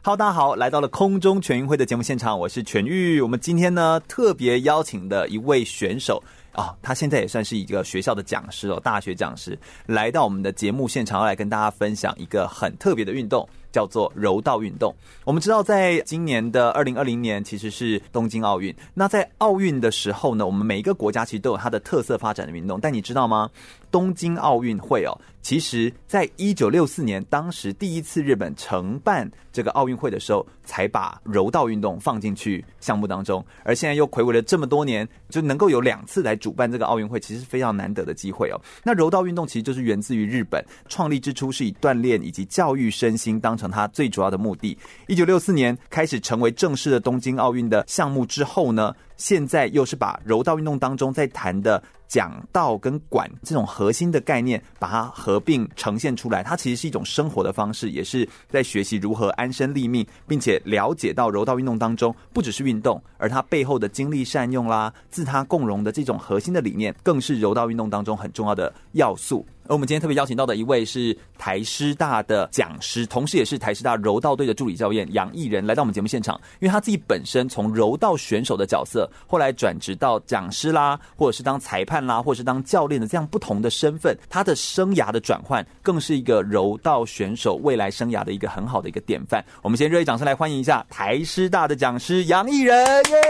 哈喽，大家好，来到了空中全运会的节目现场，我是全玉。我们今天呢，特别邀请的一位选手啊、哦，他现在也算是一个学校的讲师哦，大学讲师，来到我们的节目现场，要来跟大家分享一个很特别的运动。叫做柔道运动。我们知道，在今年的二零二零年，其实是东京奥运。那在奥运的时候呢，我们每一个国家其实都有它的特色发展的运动。但你知道吗？东京奥运会哦，其实在一九六四年，当时第一次日本承办这个奥运会的时候，才把柔道运动放进去项目当中。而现在又睽违了这么多年，就能够有两次来主办这个奥运会，其实是非常难得的机会哦。那柔道运动其实就是源自于日本，创立之初是以锻炼以及教育身心当成它最主要的目的。一九六四年开始成为正式的东京奥运的项目之后呢，现在又是把柔道运动当中在谈的讲道跟管这种核心的概念，把它合并呈现出来。它其实是一种生活的方式，也是在学习如何安身立命，并且了解到柔道运动当中不只是运动，而它背后的精力善用啦、自他共荣的这种核心的理念，更是柔道运动当中很重要的要素。而我们今天特别邀请到的一位是台师大的讲师，同时也是台师大柔道队的助理教练杨毅人，来到我们节目现场。因为他自己本身从柔道选手的角色，后来转职到讲师啦，或者是当裁判啦，或者是当教练的这样不同的身份，他的生涯的转换，更是一个柔道选手未来生涯的一个很好的一个典范。我们先热烈掌声来欢迎一下台师大的讲师杨毅人，耶！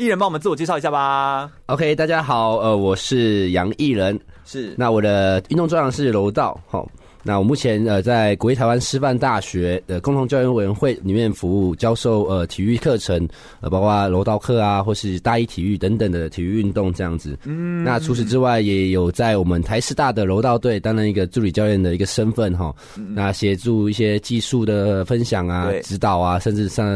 毅人帮我们自我介绍一下吧。OK，大家好，呃，我是杨毅人。是，那我的运动专长是柔道，齁。那我目前呃在国立台湾师范大学的共同教研委员会里面服务，教授呃体育课程，呃包括柔道课啊，或是大一体育等等的体育运动这样子。嗯，那除此之外，也有在我们台师大的柔道队担任一个助理教练的一个身份哈。那协助一些技术的分享啊、指导啊，甚至上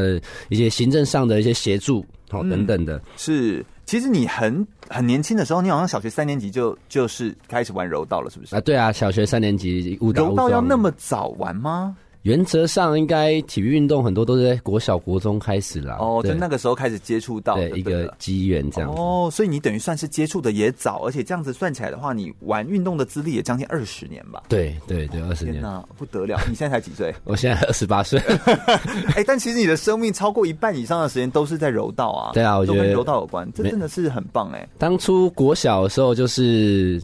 一些行政上的一些协助，好等等的。是。其实你很很年轻的时候，你好像小学三年级就就是开始玩柔道了，是不是？啊，对啊，小学三年级舞蹈。柔道要那么早玩吗？原则上，应该体育运动很多都是在国小、国中开始啦。哦，就那个时候开始接触到的，对，一个机缘这样。哦，所以你等于算是接触的也早，而且这样子算起来的话，你玩运动的资历也将近二十年吧？对对对，二十年。那不得了！你现在才几岁？我现在二十八岁。哎，但其实你的生命超过一半以上的时间都是在柔道啊。对啊，我觉得跟柔道有关，这真的是很棒哎。当初国小的时候就是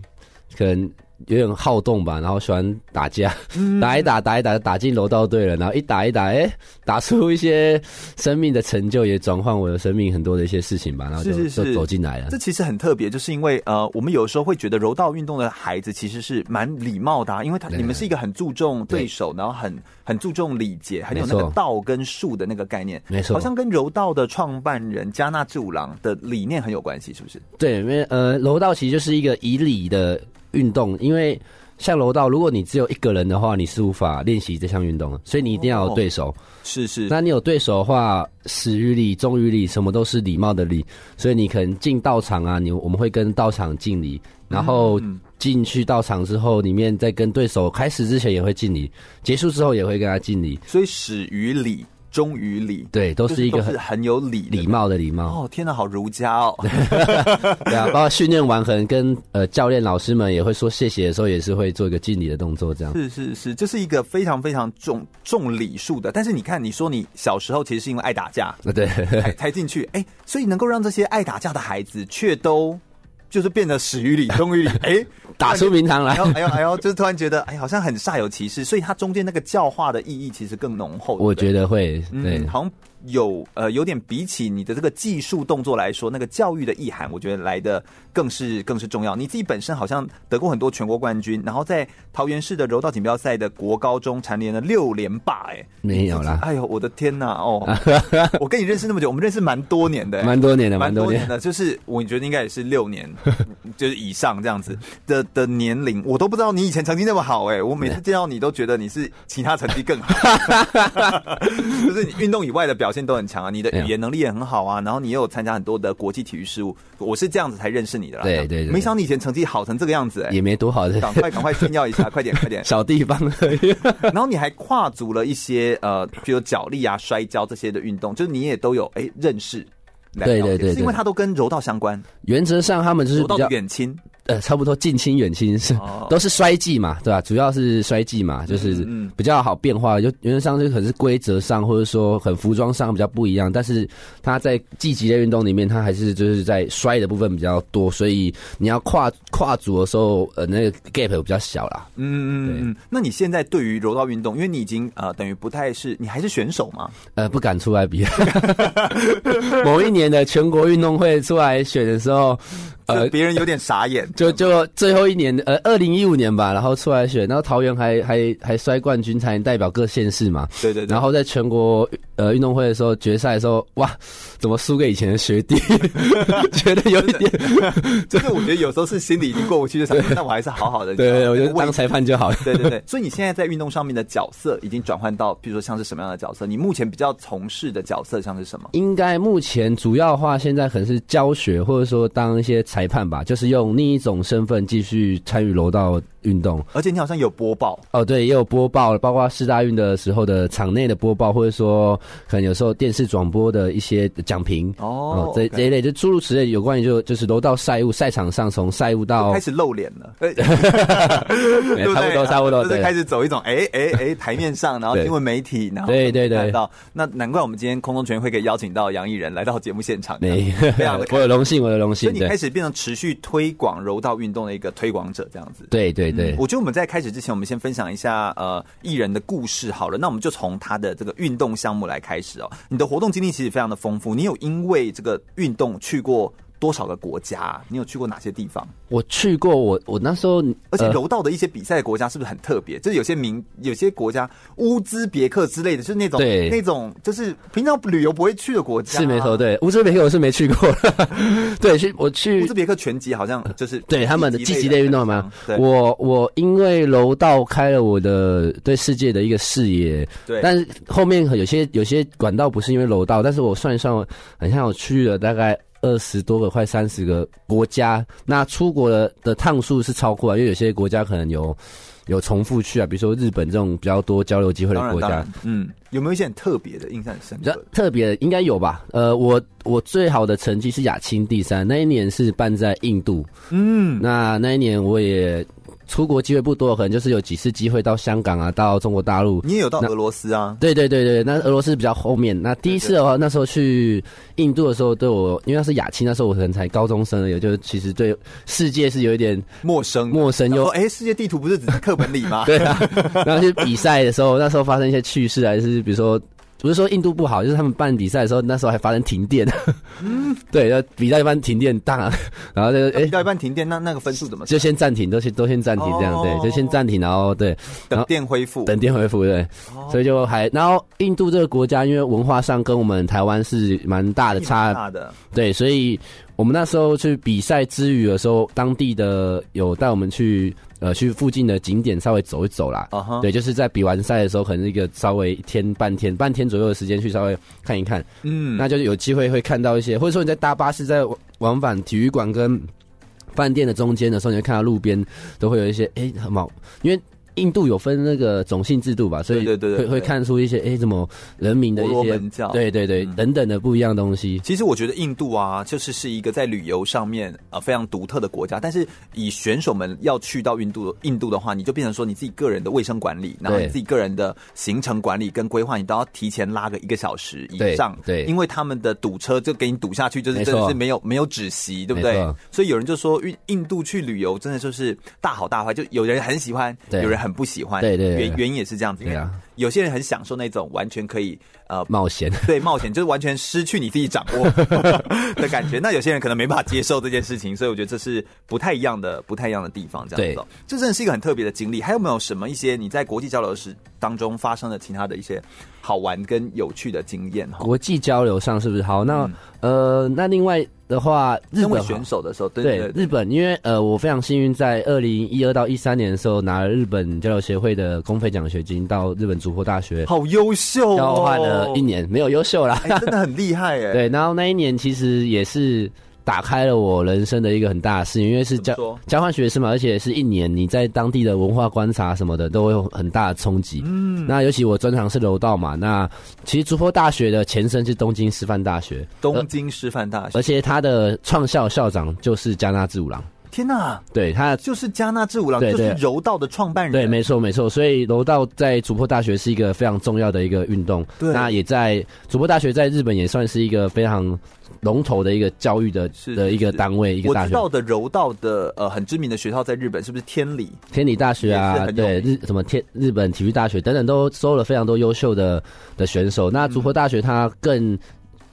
可能。有点好动吧，然后喜欢打架，嗯、打一打，打一打，打进柔道队了，然后一打一打，哎，打出一些生命的成就，也转换我的生命很多的一些事情吧，然后就就走进来了。这其实很特别，就是因为呃，我们有时候会觉得柔道运动的孩子其实是蛮礼貌的，啊，因为他你们是一个很注重对手，对然后很很注重礼节，很有那个道跟术的那个概念，没错，好像跟柔道的创办人加纳治五郎的理念很有关系，是不是？对，因为呃，柔道其实就是一个以礼的。运动，因为像柔道，如果你只有一个人的话，你是无法练习这项运动的，所以你一定要有对手。是是，那你有对手的话，始于礼，终于礼，什么都是礼貌的礼。所以你可能进道场啊，你我们会跟道场敬礼，然后进去道场之后，里面再跟对手开始之前也会敬礼，结束之后也会跟他敬礼。所以始于礼。忠于礼，对，都是一个很、就是、很有礼礼貌的礼貌。哦，天哪，好儒家哦。对啊，包括训练完，可能跟呃教练老师们也会说谢谢的时候，也是会做一个敬礼的动作，这样。是是是，这是一个非常非常重重礼数的。但是你看，你说你小时候其实是因为爱打架，对，才才进去。哎，所以能够让这些爱打架的孩子却都。就是变得始于理，终于理，哎，打出名堂来，哎呦哎呦，哎呦，就是突然觉得，哎，好像很煞有其事，所以它中间那个教化的意义其实更浓厚。我觉得会，对，嗯、好像有呃有点比起你的这个技术动作来说，那个教育的意涵，我觉得来的更是更是重要。你自己本身好像得过很多全国冠军，然后在桃园市的柔道锦标赛的国高中蝉联了六连霸，哎，没有啦！哎呦，我的天呐！哦，我跟你认识那么久，我们认识蛮多年的，蛮多年的，蛮多年的，就是我觉得应该也是六年，就是以上这样子的的年龄，我都不知道你以前成绩那么好，哎，我每次见到你都觉得你是其他成绩更好，就是你运动以外的表现都很强啊，你的语言能力也很好啊，然后你又有参加很多的国际体育事务，我是这样子才认识你的啦。对对对，没想到你以前成绩好成这个样子，哎，也没多好的，赶快赶快炫耀一下，快点 快点，小地方而已。然后你还跨足了一些呃，比如脚力啊、摔跤这些的运动，就是你也都有哎认识。对对对，是因为它都跟柔道相关。原则上他们就是比较远亲。呃，差不多近亲远亲是 都是摔技嘛，对吧？主要是摔技嘛，就是比较好变化。就原则上就可能是规则上，或者说很服装上比较不一样。但是它在技击类运动里面，它还是就是在摔的部分比较多，所以你要跨跨组的时候，呃，那个 gap 比较小啦。嗯嗯嗯。那你现在对于柔道运动，因为你已经呃等于不太是，你还是选手吗？呃，不敢出来比。某一年的全国运动会出来选的时候。呃，别人有点傻眼，就就最后一年，呃，二零一五年吧，然后出来选，然后桃园还还还摔冠军，才能代表各县市嘛。对对对。然后在全国呃运动会的时候，决赛的时候，哇，怎么输给以前的学弟？觉得有一点，就是我觉得有时候是心里已经过不去，就想，那我还是好好的。对，对，对，我就当裁判就好了。对对对。所以你现在在运动上面的角色已经转换到，比如说像是什么样的角色？你目前比较从事的角色像是什么？应该目前主要的话，现在可能是教学，或者说当一些裁判吧，就是。用另一种身份继续参与柔道运动，而且你好像有播报。哦，对，也有播报，包括四大运的时候的场内的播报，或者说可能有时候电视转播的一些讲评。哦，这这一类就诸如此类，有关于就就是柔道赛务赛场上从赛务到开始露脸了，对差不多差不多，就是开始走一种哎哎哎台面上，然后新闻媒体，然后对对对，到。那难怪我们今天空中全会可以邀请到杨艺人来到节目现场，没 非常的我有荣幸，我有荣幸，所以你开始变成持续推广柔道运动的一个推广者，这样子，对对对，我觉得我们在开始之前，我们先分享一下呃艺人的故事好了。那我们就从他的这个运动项目来开始哦。你的活动经历其实非常的丰富，你有因为这个运动去过多少个国家？你有去过哪些地方？我去过我，我我那时候，而且柔道的一些比赛国家是不是很特别？呃、就是有些名，有些国家乌兹别克之类的，就是那种对那种就是平常旅游不会去的国家。是没错，对乌兹别克我是没去过。对，去我去乌兹别克拳击好像就是对他们的积极类运动吗？我我因为柔道开了我的对世界的一个视野。对，但是后面有些有些管道不是因为柔道，但是我算一算，好像我去了大概。二十多个，快三十个国家，那出国的的趟数是超过啊，因为有些国家可能有有重复去啊，比如说日本这种比较多交流机会的国家，嗯，有没有一些很特别的印象很深刻？特别的应该有吧？呃，我我最好的成绩是亚青第三，那一年是办在印度，嗯，那那一年我也。出国机会不多，可能就是有几次机会到香港啊，到中国大陆。你也有到俄罗斯啊？对对对对，那俄罗斯比较后面。那第一次的话，那时候去印度的时候，对我，因为那是亚青，那时候我可能才高中生，也就其实对世界是有一点陌生，陌生又哎，世界地图不是只是课本里吗？对啊。然后去比赛的时候，那时候发生一些趣事，还是比如说。不是说印度不好，就是他们办比赛的时候，那时候还发生停电。嗯，对，要比赛一般停电大，然。后就哎，比赛一般停电，那那个分数怎么？就先暂停，都先都先暂停这样，对，就先暂停，然后对，等电恢复，等电恢复，对，所以就还，然后印度这个国家，因为文化上跟我们台湾是蛮大的差，大的，对，所以我们那时候去比赛之余的时候，当地的有带我们去。呃，去附近的景点稍微走一走啦。Uh huh. 对，就是在比完赛的时候，可能一个稍微一天半天、半天左右的时间去稍微看一看。嗯，那就是有机会会看到一些，或者说你在搭巴士在往返体育馆跟饭店的中间的时候，你会看到路边都会有一些哎、欸，很好，因为。印度有分那个种姓制度吧，所以会会看出一些哎，怎么人民的一些对对对等等的不一样东西。其实我觉得印度啊，就是是一个在旅游上面啊非常独特的国家。但是以选手们要去到印度印度的话，你就变成说你自己个人的卫生管理，然后你自己个人的行程管理跟规划，你都要提前拉个一个小时以上。对，因为他们的堵车就给你堵下去，就是真的是没有没有止息，对不对？所以有人就说，印印度去旅游真的就是大好大坏，就有人很喜欢，有人。很不喜欢，对对，原原因也是这样子，有些人很享受那种完全可以呃冒险，对冒险就是完全失去你自己掌握 的感觉。那有些人可能没办法接受这件事情，所以我觉得这是不太一样的、不太一样的地方。这样子，这真的是一个很特别的经历。还有没有什么一些你在国际交流时当中发生的其他的一些好玩跟有趣的经验？哈，国际交流上是不是好？那、嗯、呃，那另外。的话，日本选手的时候，对，对，对，对日本，因为呃，我非常幸运，在二零一二到一三年的时候，拿了日本交流协会的公费奖学金，到日本筑波大学，好优秀哦，交换了一年，没有优秀啦，欸，真的很厉害哎。对，然后那一年其实也是。打开了我人生的一个很大的事情，因为是交交换学生嘛，而且是一年，你在当地的文化观察什么的都会有很大的冲击。嗯，那尤其我专长是柔道嘛，那其实筑波大学的前身是东京师范大学，东京师范大学，而且他的创校校长就是加纳志五郎。天呐，对他就是加纳志五郎，就是柔道的创办人。对，没错没错，所以柔道在筑波大学是一个非常重要的一个运动。对，那也在筑波大学在日本也算是一个非常。龙头的一个教育的的一个单位，一个大学。我知道的柔道的呃很知名的学校在日本是不是天理？天理大学啊，对，日什么天日本体育大学等等都收了非常多优秀的的选手。那筑波大学它更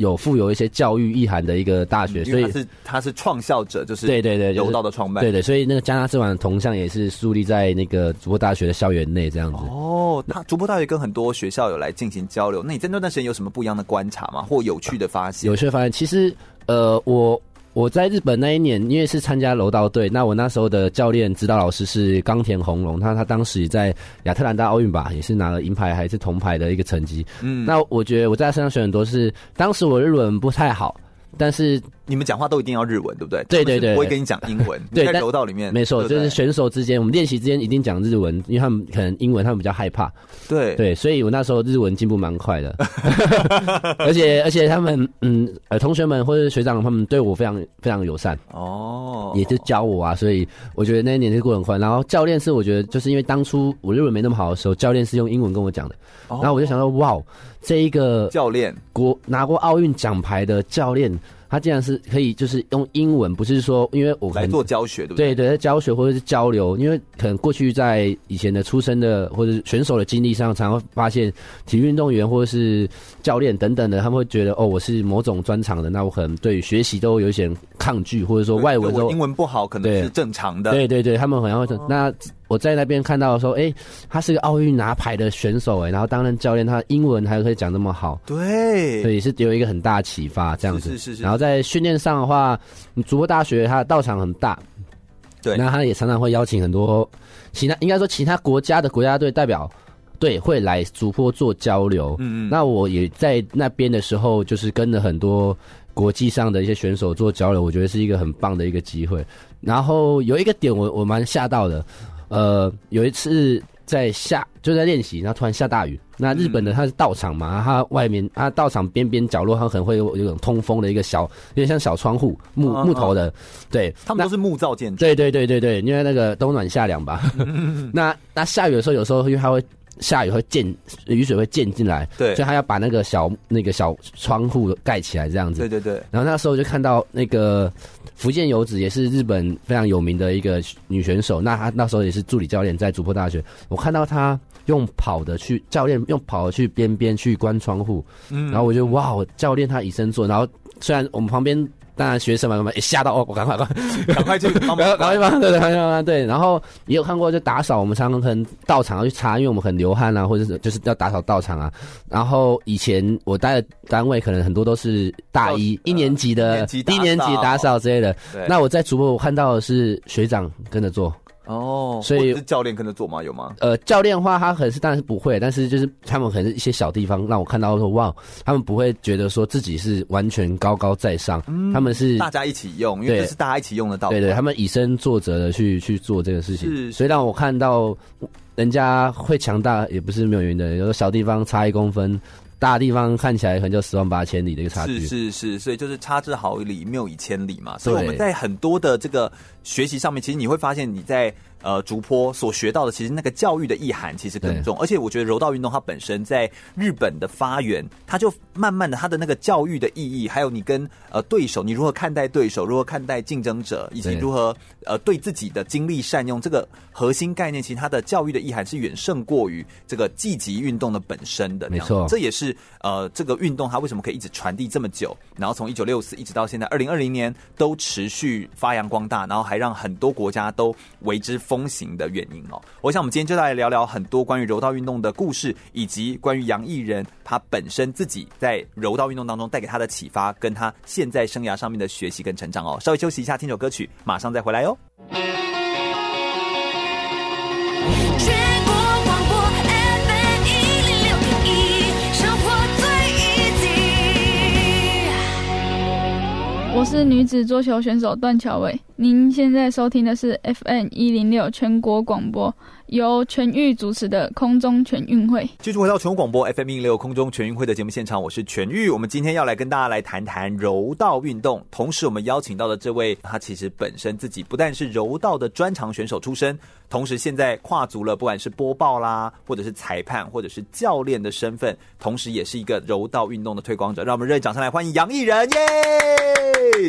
有富有一些教育意涵的一个大学，所以他是他是创校者，就是对对对柔道的创办，对对，所以那个加纳志五郎的铜像也是树立在那个主播大学的校园内这样子。哦，他主播大学跟很多学校有来进行交流，那你在那段时间有什么不一样的观察吗？或有趣的发现？有趣的发现，其实。呃，我我在日本那一年，因为是参加柔道队，那我那时候的教练指导老师是冈田宏龙，他他当时在亚特兰大奥运吧，也是拿了银牌还是铜牌的一个成绩。嗯，那我觉得我在他身上学很多是，是当时我日文不太好。但是你们讲话都一定要日文，对不对？对对对，不会跟你讲英文。对，在柔道里面，没错，就是选手之间，我们练习之间一定讲日文，因为他们可能英文他们比较害怕。对对，所以我那时候日文进步蛮快的，而且而且他们嗯呃同学们或者学长他们对我非常非常友善哦，也就教我啊，所以我觉得那一年是过很快。然后教练是我觉得就是因为当初我日文没那么好的时候，教练是用英文跟我讲的，然后我就想说哇。这一个教练，国拿过奥运奖牌的教练，他竟然是可以就是用英文，不是说因为我来做教学，对不对？对对，在教学或者是交流，因为可能过去在以前的出生的或者是选手的经历上，常常会发现体育运动员或者是教练等等的，他们会觉得哦，我是某种专长的，那我可能对学习都有一些抗拒，或者说外文都英文不好，可能是正常的。对对对，他们好像会、哦、那。我在那边看到说，哎、欸，他是个奥运拿牌的选手，哎，然后担任教练，他英文还可以讲那么好，对，所以是给我一个很大启发，这样子。是是是，是。然后在训练上的话，主播大学他的道场很大，对，那他也常常会邀请很多其他，应该说其他国家的国家队代表对会来主播做交流。嗯嗯。那我也在那边的时候，就是跟了很多国际上的一些选手做交流，我觉得是一个很棒的一个机会。然后有一个点我，我我蛮吓到的。呃，有一次在下就在练习，然后突然下大雨。那日本的它是道场嘛，它外面它道场边边角落它可能会有有种通风的一个小，有点像小窗户，木木头的，对，他们都是木造建筑。对对对对对，因为那个冬暖夏凉吧。那那下雨的时候，有时候因为它会。下雨会溅，雨水会溅进来，对，所以他要把那个小那个小窗户盖起来，这样子。对对对。然后那时候就看到那个福建游子，也是日本非常有名的一个女选手。那她那时候也是助理教练，在筑波大学。我看到她用跑的去，教练用跑的去边边去关窗户。嗯。然后我就哇，教练他以身作。然后虽然我们旁边。当然，学生嘛，嘛，吓到哦！我赶快，赶快，赶快去 帮忙，赶快帮，对对对对。然后也有看过，就打扫，我们常常可能到场要去擦，因为我们很流汗啊，或者是就是要打扫道场啊。然后以前我待的单位，可能很多都是大一一年级的，一年级打扫之类的。那我在主播，我看到的是学长跟着做。哦，所以是教练跟着做吗？有吗？呃，教练的话，他可能是当然是不会，但是就是他们可能是一些小地方让我看到说，哇，他们不会觉得说自己是完全高高在上，嗯、他们是大家一起用，因为这是大家一起用得到的。对，对对，他们以身作则的去去做这个事情，是，所以让我看到人家会强大也不是没有原因的，有的小地方差一公分。大地方看起来可能就十万八千里的一个差距，是是是，所以就是差之毫厘，谬以千里嘛。所以我们在很多的这个学习上面，其实你会发现你在呃竹坡所学到的，其实那个教育的意涵其实更重。而且我觉得柔道运动它本身在日本的发源，它就慢慢的它的那个教育的意义，还有你跟呃对手，你如何看待对手，如何看待竞争者，以及如何呃对自己的精力善用，这个核心概念，其实它的教育的意涵是远胜过于这个积极运动的本身的。没错，这也是呃这个运动它为什么可以一直传递这么久，然后从一九六四一直到现在二零二零年都持续发扬光大，然后还让很多国家都为之风行的原因哦。我想我们今天就来聊聊很多关于柔道运动的故事，以及关于杨艺人他本身自己在柔道运动当中带给他的启发，跟他现在生涯上面的学习跟成长哦。稍微休息一下，听首歌曲，马上再回来哟。我是女子桌球选手段乔伟，您现在收听的是 FM 一零六全国广播。由全玉主持的空中全运会，继续回到全国广播 FM 一零六空中全运会的节目现场，我是全玉。我们今天要来跟大家来谈谈柔道运动，同时我们邀请到的这位，他其实本身自己不但是柔道的专长选手出身，同时现在跨足了不管是播报啦，或者是裁判，或者是教练的身份，同时也是一个柔道运动的推广者。让我们热烈掌声来欢迎杨艺人耶！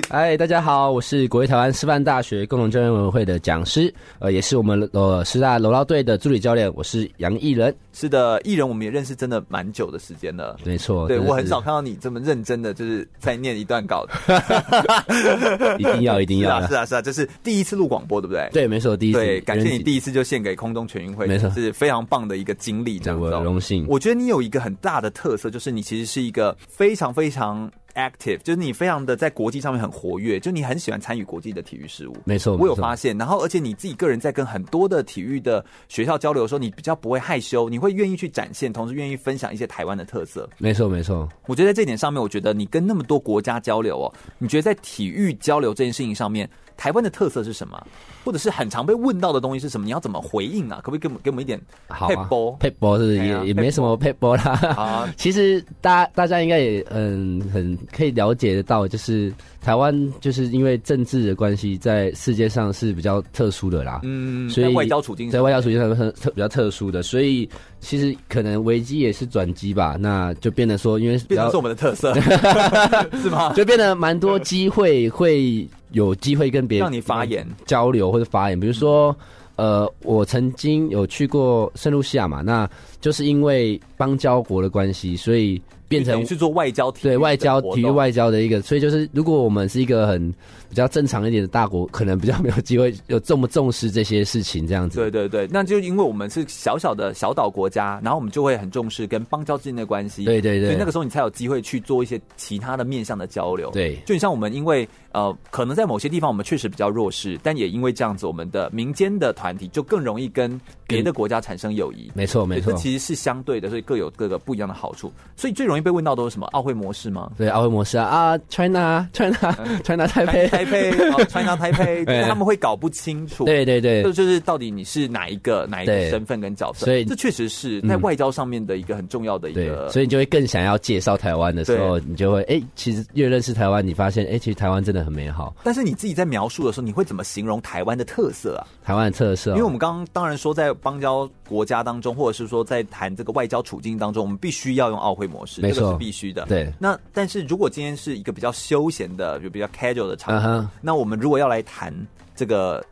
嗨，大家好，我是国立台湾师范大学共同教练委员会的讲师，呃，也是我们呃师大柔道队的助理教练，我是杨艺人。是的，艺人我们也认识真的蛮久的时间了。没错，对我很少看到你这么认真的，就是在念一段稿。一定要，一定要。是啊，是啊，这是第一次录广播，对不对？对，没错，第一次。对，感谢你第一次就献给空中全运会，没错，是非常棒的一个经历，这样子。荣幸。我觉得你有一个很大的特色，就是你其实是一个非常非常。Active 就是你非常的在国际上面很活跃，就你很喜欢参与国际的体育事务。没错，我有发现。然后，而且你自己个人在跟很多的体育的学校交流的时候，你比较不会害羞，你会愿意去展现，同时愿意分享一些台湾的特色。没错，没错。我觉得在这点上面，我觉得你跟那么多国家交流哦，你觉得在体育交流这件事情上面，台湾的特色是什么？或者是很常被问到的东西是什么？你要怎么回应啊？可不可以给我们给我们一点撇步？撇步是也也没什么撇步啦。啊，其实大家大家应该也嗯很可以了解得到，就是台湾就是因为政治的关系，在世界上是比较特殊的啦。嗯，所以在外交处境在外交处境上很特比较特殊的，所以其实可能危机也是转机吧。那就变得说，因为比较变成是我们的特色，是吗？就变得蛮多机会会。有机会跟别人让你发言交流或者发言，比如说，呃，我曾经有去过圣露西亚嘛，那就是因为邦交国的关系，所以。变成去做外交体育，对外交体育外交的一个，所以就是如果我们是一个很比较正常一点的大国，可能比较没有机会有这么重视这些事情这样子。对对对，那就因为我们是小小的小岛国家，然后我们就会很重视跟邦交之间的关系。对对对，所以那个时候你才有机会去做一些其他的面向的交流。对，就你像我们，因为呃，可能在某些地方我们确实比较弱势，但也因为这样子，我们的民间的团体就更容易跟别的国家产生友谊。没错没错，这其实是相对的，所以各有各个不一样的好处。所以最容易被问到都是什么？奥会模式吗？对，奥会模式啊啊，China，China，China 台北，台北，China 台北，他们会搞不清楚。对对对，就就是到底你是哪一个哪一个身份跟角色？所以这确实是在外交上面的一个很重要的一个。所以你就会更想要介绍台湾的时候，你就会哎，其实越认识台湾，你发现哎，其实台湾真的很美好。但是你自己在描述的时候，你会怎么形容台湾的特色啊？台湾的特色，因为我们刚刚当然说在邦交国家当中，或者是说在谈这个外交处境当中，我们必须要用奥会模式，这个是必须的。对，那但是。是，如果今天是一个比较休闲的，就比较 casual 的场合，uh huh. 那我们如果要来谈这个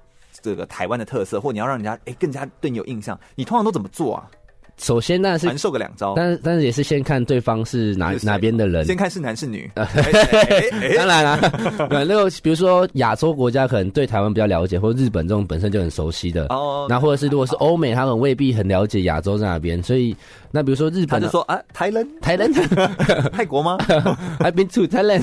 这个台湾的特色，或你要让人家哎更加对你有印象，你通常都怎么做啊？首先，当然是传授个两招，但是但是也是先看对方是哪是哪边的人，先看是男是女。当然啦，那个比如说亚洲国家可能对台湾比较了解，或日本这种本身就很熟悉的哦。那或者是如果是欧美，他们未必很了解亚洲在哪边，所以那比如说日本，他就说啊，台人，台人，泰国吗？I've been to Thailand，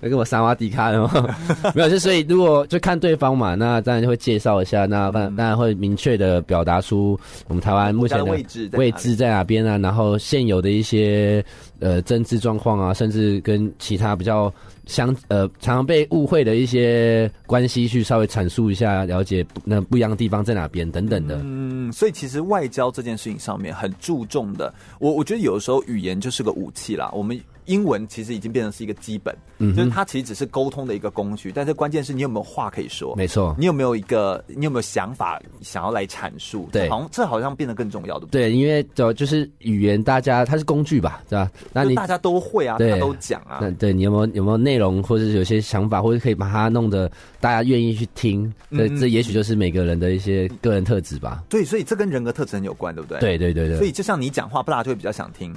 来 跟我萨瓦迪卡的吗？没有，就所以如果就看对方嘛，那当然就会介绍一下，那当然会明确的表达出我们台湾目前的位置。位置在哪边啊？然后现有的一些呃政治状况啊，甚至跟其他比较相呃常常被误会的一些关系，去稍微阐述一下，了解那不一样的地方在哪边等等的。嗯，所以其实外交这件事情上面很注重的，我我觉得有时候语言就是个武器啦。我们英文其实已经变成是一个基本，嗯，就是它其实只是沟通的一个工具，但是关键是你有没有话可以说，没错，你有没有一个，你有没有想法想要来阐述？对，好像这好像变得更重要，对不对？对，因为就就是语言，大家它是工具吧，对吧？那你大家都会啊，大家都讲啊，那对你有没有有没有内容，或者是有些想法，或者可以把它弄得大家愿意去听？这这也许就是每个人的一些个人特质吧。对，所以这跟人格特质很有关，对不对？对对对对。所以就像你讲话，不大家就会比较想听。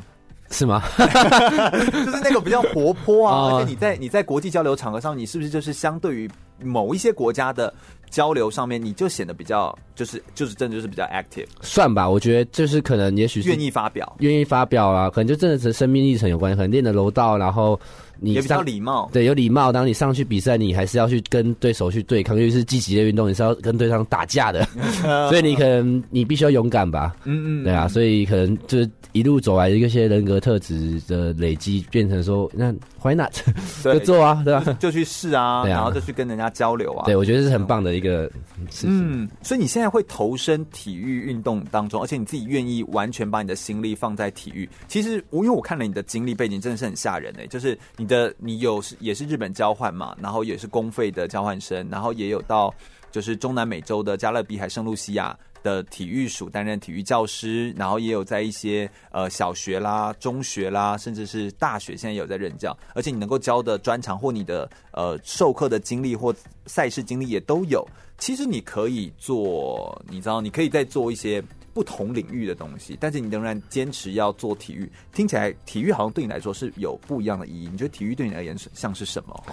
是吗？就是那个比较活泼啊，而且你在你在国际交流场合上，你是不是就是相对于某一些国家的交流上面，你就显得比较就是就是真的就是比较 active？算吧，我觉得就是可能也许是愿意发表，愿意发表啊，可能就真的是生命历程有关，可能练的柔道，然后你也比较礼貌，对，有礼貌。当你上去比赛，你还是要去跟对手去对抗，尤其是积极的运动，你是要跟对方打架的，所以你可能你必须要勇敢吧，嗯嗯，对啊，所以可能就是。一路走来的一些人格特质的累积，变成说，那 why not 就做啊，对吧？就去试啊，然后就去跟人家交流啊。对，我觉得是很棒的一个事情。嗯，所以你现在会投身体育运动当中，而且你自己愿意完全把你的心力放在体育。其实我因为我看了你的经历背景，真的是很吓人哎。就是你的你有是也是日本交换嘛，然后也是公费的交换生，然后也有到就是中南美洲的加勒比海圣露西亚。的体育署担任体育教师，然后也有在一些呃小学啦、中学啦，甚至是大学，现在有在任教。而且你能够教的专长或你的呃授课的经历或赛事经历也都有。其实你可以做，你知道，你可以再做一些不同领域的东西，但是你仍然坚持要做体育。听起来体育好像对你来说是有不一样的意义。你觉得体育对你而言是像是什么？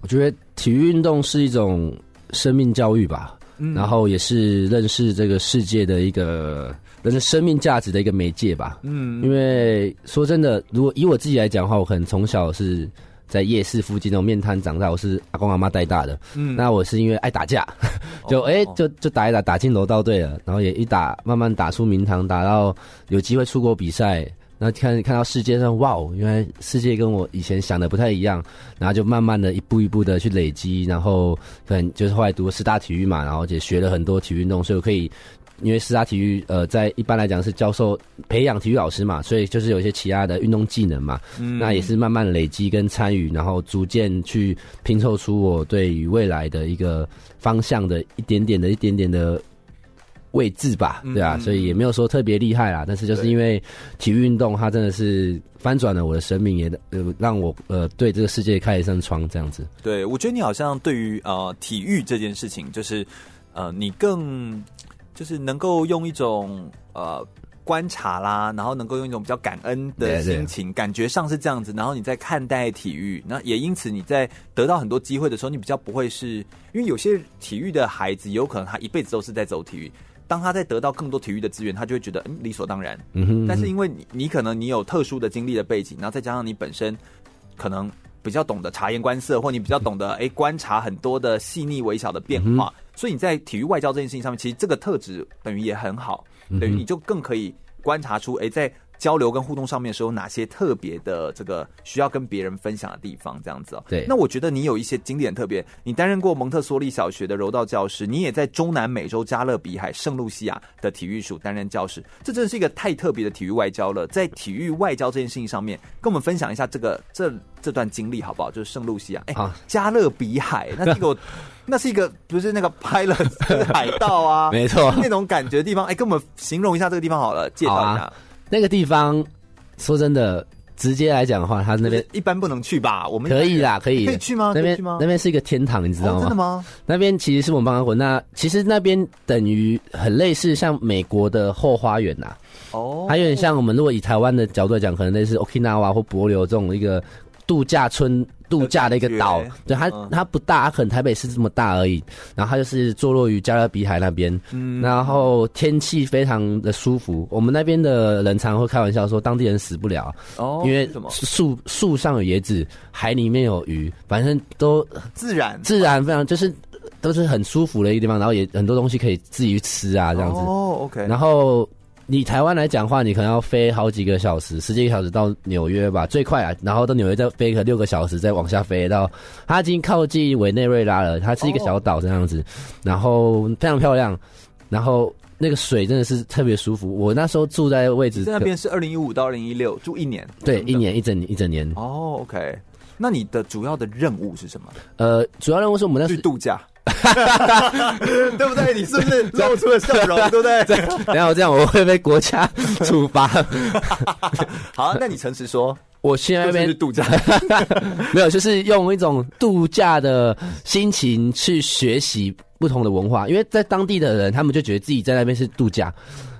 我觉得体育运动是一种生命教育吧。然后也是认识这个世界的一个人的生命价值的一个媒介吧。嗯，因为说真的，如果以我自己来讲的话，我可能从小是在夜市附近那种面摊长大，我是阿公阿妈带大的。嗯，那我是因为爱打架，就哎、哦、就就打一打，打进柔道队了，然后也一打慢慢打出名堂，打到有机会出国比赛。然后看看到世界上，哇哦，原来世界跟我以前想的不太一样，然后就慢慢的一步一步的去累积，然后可能就是后来读师大体育嘛，然后也学了很多体育运动，所以我可以，因为师大体育呃在一般来讲是教授培养体育老师嘛，所以就是有一些其他的运动技能嘛，嗯，那也是慢慢累积跟参与，然后逐渐去拼凑出我对于未来的一个方向的一点点的一点点的。位置吧，对啊，所以也没有说特别厉害啦，但是就是因为体育运动，它真的是翻转了我的生命，也呃让我呃对这个世界开一扇窗，这样子。对，我觉得你好像对于呃体育这件事情，就是呃你更就是能够用一种呃观察啦，然后能够用一种比较感恩的心情，对对，感觉上是这样子，然后你在看待体育，那也因此你在得到很多机会的时候，你比较不会是因为有些体育的孩子，有可能他一辈子都是在走体育。当他在得到更多体育的资源，他就会觉得嗯理所当然。嗯哼，嗯哼。但是因为你你可能你有特殊的经历的背景，然后再加上你本身可能比较懂得察言观色，或你比较懂得哎、欸、观察很多的细腻微小的变化，嗯、所以你在体育外交这件事情上面，其实这个特质等于也很好，等于你就更可以观察出哎、欸、在。交流跟互动上面是有哪些特别的这个需要跟别人分享的地方？这样子哦。对。那我觉得你有一些经典特别，你担任过蒙特梭利小学的柔道教师，你也在中南美洲加勒比海圣露西亚的体育署担任教师，这真的是一个太特别的体育外交了。在体育外交这件事情上面，跟我们分享一下这个这这段经历好不好？就是圣露西亚，哎、欸，加勒比海，那是一个 那是一个不是那个拍了海盗啊，没错，那种感觉的地方。哎、欸，跟我们形容一下这个地方好了，介绍一下。那个地方，说真的，直接来讲的话，他那边一般不能去吧？我们可以啦，可以可以去吗？那边那边是一个天堂，你知道吗？哦、真的吗？那边其实是我们邦国，那其实那边等于很类似像美国的后花园呐。哦，还有点像我们如果以台湾的角度来讲，可能类似 Okinawa 或帛琉这种一个度假村。度假的一个岛，对它它不大，它可能台北市这么大而已。然后它就是坐落于加勒比海那边，嗯，然后天气非常的舒服。我们那边的人常会开玩笑说，当地人死不了。哦，因为树树上有椰子，海里面有鱼，反正都自然。自然非常就是都是很舒服的一个地方。然后也很多东西可以自己去吃啊，这样子。哦，OK，然后。你台湾来讲话，你可能要飞好几个小时，十几个小时到纽约吧，最快啊。然后到纽约再飞个六个小时，再往下飞到，它已经靠近委内瑞拉了。它是一个小岛这样子，然后非常漂亮。然后那个水真的是特别舒服。我那时候住在位置，在那边是二零一五到二零一六住一年，对，一年一整年一整年。哦，OK。那你的主要的任务是什么？呃，主要任务是我们那去度假，对不对？你是不是 露出了笑容？对不 对？然后这样我会被国家处罚。好，那你诚实说，我现在那边去度假，没有，就是用一种度假的心情去学习不同的文化，因为在当地的人，他们就觉得自己在那边是度假。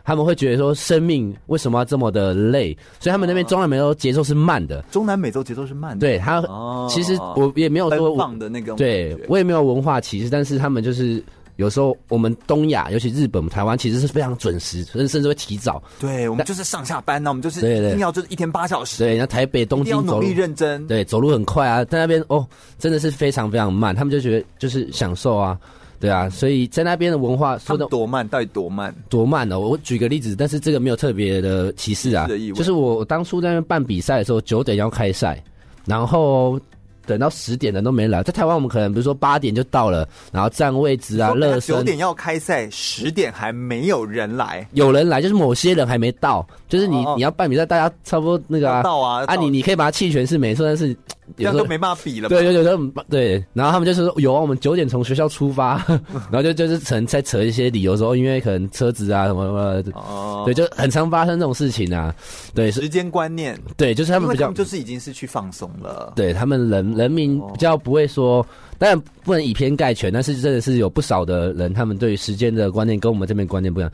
他们会觉得说，生命为什么要这么的累？所以他们那边中南美洲节奏是慢的。中南美洲节奏是慢的。对他，其实我也没有说放的那个，对我也没有文化歧视，但是他们就是有时候我们东亚，尤其日本、台湾，其实是非常准时，甚甚至会提早。对我们就是上下班呢，我们就是一定要就是一天八小时。对，那台北、东京走路认真，对，走路很快啊，在那边哦，真的是非常非常慢，他们就觉得就是享受啊。对啊，所以在那边的文化说的多慢，到底多慢？多慢呢？我举个例子，但是这个没有特别的歧视啊，就是我当初在那边办比赛的时候，九点要开赛，然后。等到十点人都没来，在台湾我们可能比如说八点就到了，然后占位置啊，热身。九点要开赛，十点还没有人来，有人来就是某些人还没到，就是你、哦、你要办比赛，大家差不多那个啊，到啊，啊你你可以把它弃权是没错，但是这样都没办法比了。对，有有有对，然后他们就是说有啊，我们九点从学校出发，然后就就是可能在扯一些理由说，因为可能车子啊什么什么，哦，对，就很常发生这种事情啊。对，时间观念，对，就是他们比较就是已经是去放松了，对他们人。人民比较不会说，当然不能以偏概全，但是真的是有不少的人，他们对于时间的观念跟我们这边观念不一样，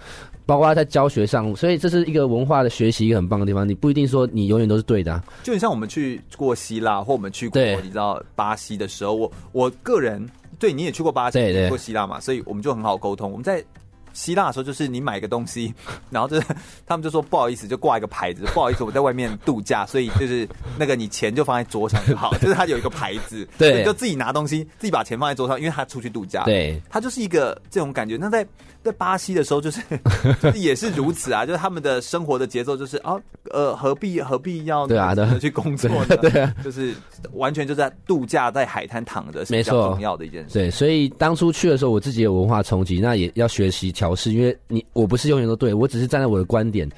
包括在教学上，所以这是一个文化的学习一个很棒的地方。你不一定说你永远都是对的啊，就很像我们去过希腊或我们去过你知道巴西的时候，我我个人对你也去过巴西，对去过希腊嘛，所以我们就很好沟通。我们在。希腊的时候，就是你买个东西，然后就是 他们就说不好意思，就挂一个牌子，不好意思，我在外面度假，所以就是那个你钱就放在桌上就好，就是他有一个牌子，对，就自己拿东西，自己把钱放在桌上，因为他出去度假，对，他就是一个这种感觉。那在在巴西的时候，就是就是也是如此啊，就是他们的生活的节奏就是啊，呃，何必何必要对啊的去工作呢？对，啊，就是完全就在度假，在海滩躺着是比较重要的一件事。对，所以当初去的时候，我自己有文化冲击，那也要学习调试，因为你我不是永远都对，我只是站在我的观点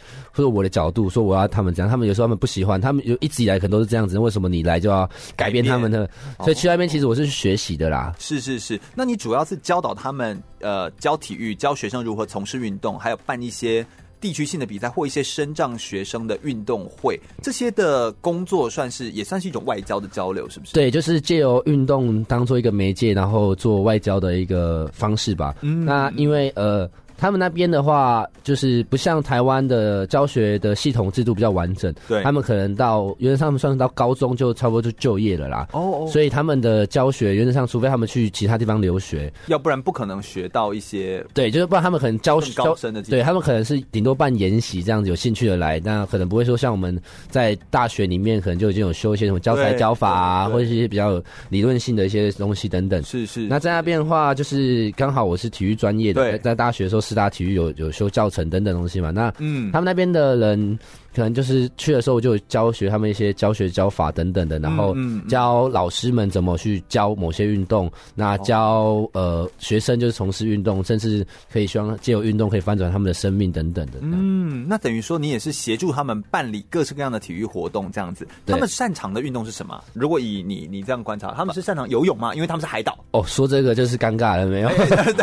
或者我的角度说我要他们这样，他们有时候他们不喜欢，他们有一直以来可能都是这样子，为什么你来就要改变他们的？所以去那边其实我是去学习的啦。是是是，那你主要是教导他们呃教体育，教学生如何从事运动，还有办一些地区性的比赛或一些身障学生的运动会，这些的工作算是也算是一种外交的交流，是不是？对，就是借由运动当做一个媒介，然后做外交的一个方式吧。嗯，那因为呃。他们那边的话，就是不像台湾的教学的系统制度比较完整。对，他们可能到原则上他们算是到高中就差不多就就业了啦。哦哦。所以他们的教学原则上，除非他们去其他地方留学，要不然不可能学到一些。对，就是不然他们可能教高深的。对他们可能是顶多办研习这样子，有兴趣的来，那可能不会说像我们在大学里面可能就已经有修一些什么教材教法啊，或者是一些比较理论性的一些东西等等。是是。那在那边的话，就是刚好我是体育专业的，在大学的时候。四大体育有有修教程等等东西嘛？那嗯，他们那边的人。可能就是去的时候就教学他们一些教学教法等等的，然后教老师们怎么去教某些运动，那教呃学生就是从事运动，甚至可以希望借由运动可以翻转他们的生命等等的。嗯，那等于说你也是协助他们办理各式各样的体育活动这样子。他们擅长的运动是什么？如果以你你这样观察，他们是擅长游泳吗？因为他们是海岛。哦，说这个就是尴尬了没有？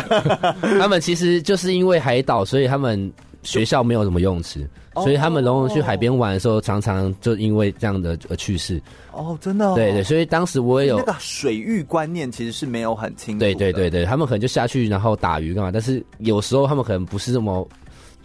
他们其实就是因为海岛，所以他们。学校没有什么游泳池，所以他们龙龙去海边玩的时候，常常就因为这样的呃去世。哦，真的、哦。对对，所以当时我也有那个水域观念，其实是没有很清楚。对对对对，他们可能就下去然后打鱼干嘛，但是有时候他们可能不是那么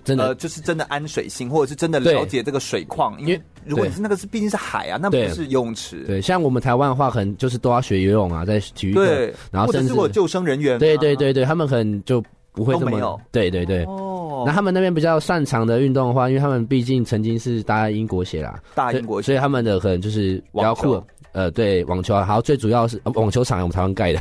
真的、呃，就是真的安水性，或者是真的了解这个水况。因为如果你是那个是毕竟是海啊，那不是游泳池。对，像我们台湾的话，可能就是都要学游泳啊，在体育课，对，然后甚至是救生人员。对对对对，他们可能就不会这么。对对对。哦。那他们那边比较擅长的运动的话，因为他们毕竟曾经是大英国鞋啦，大英国血，所以他们的可能就是比较酷。呃，对，网球，还有，最主要是网球场，我们台湾盖的，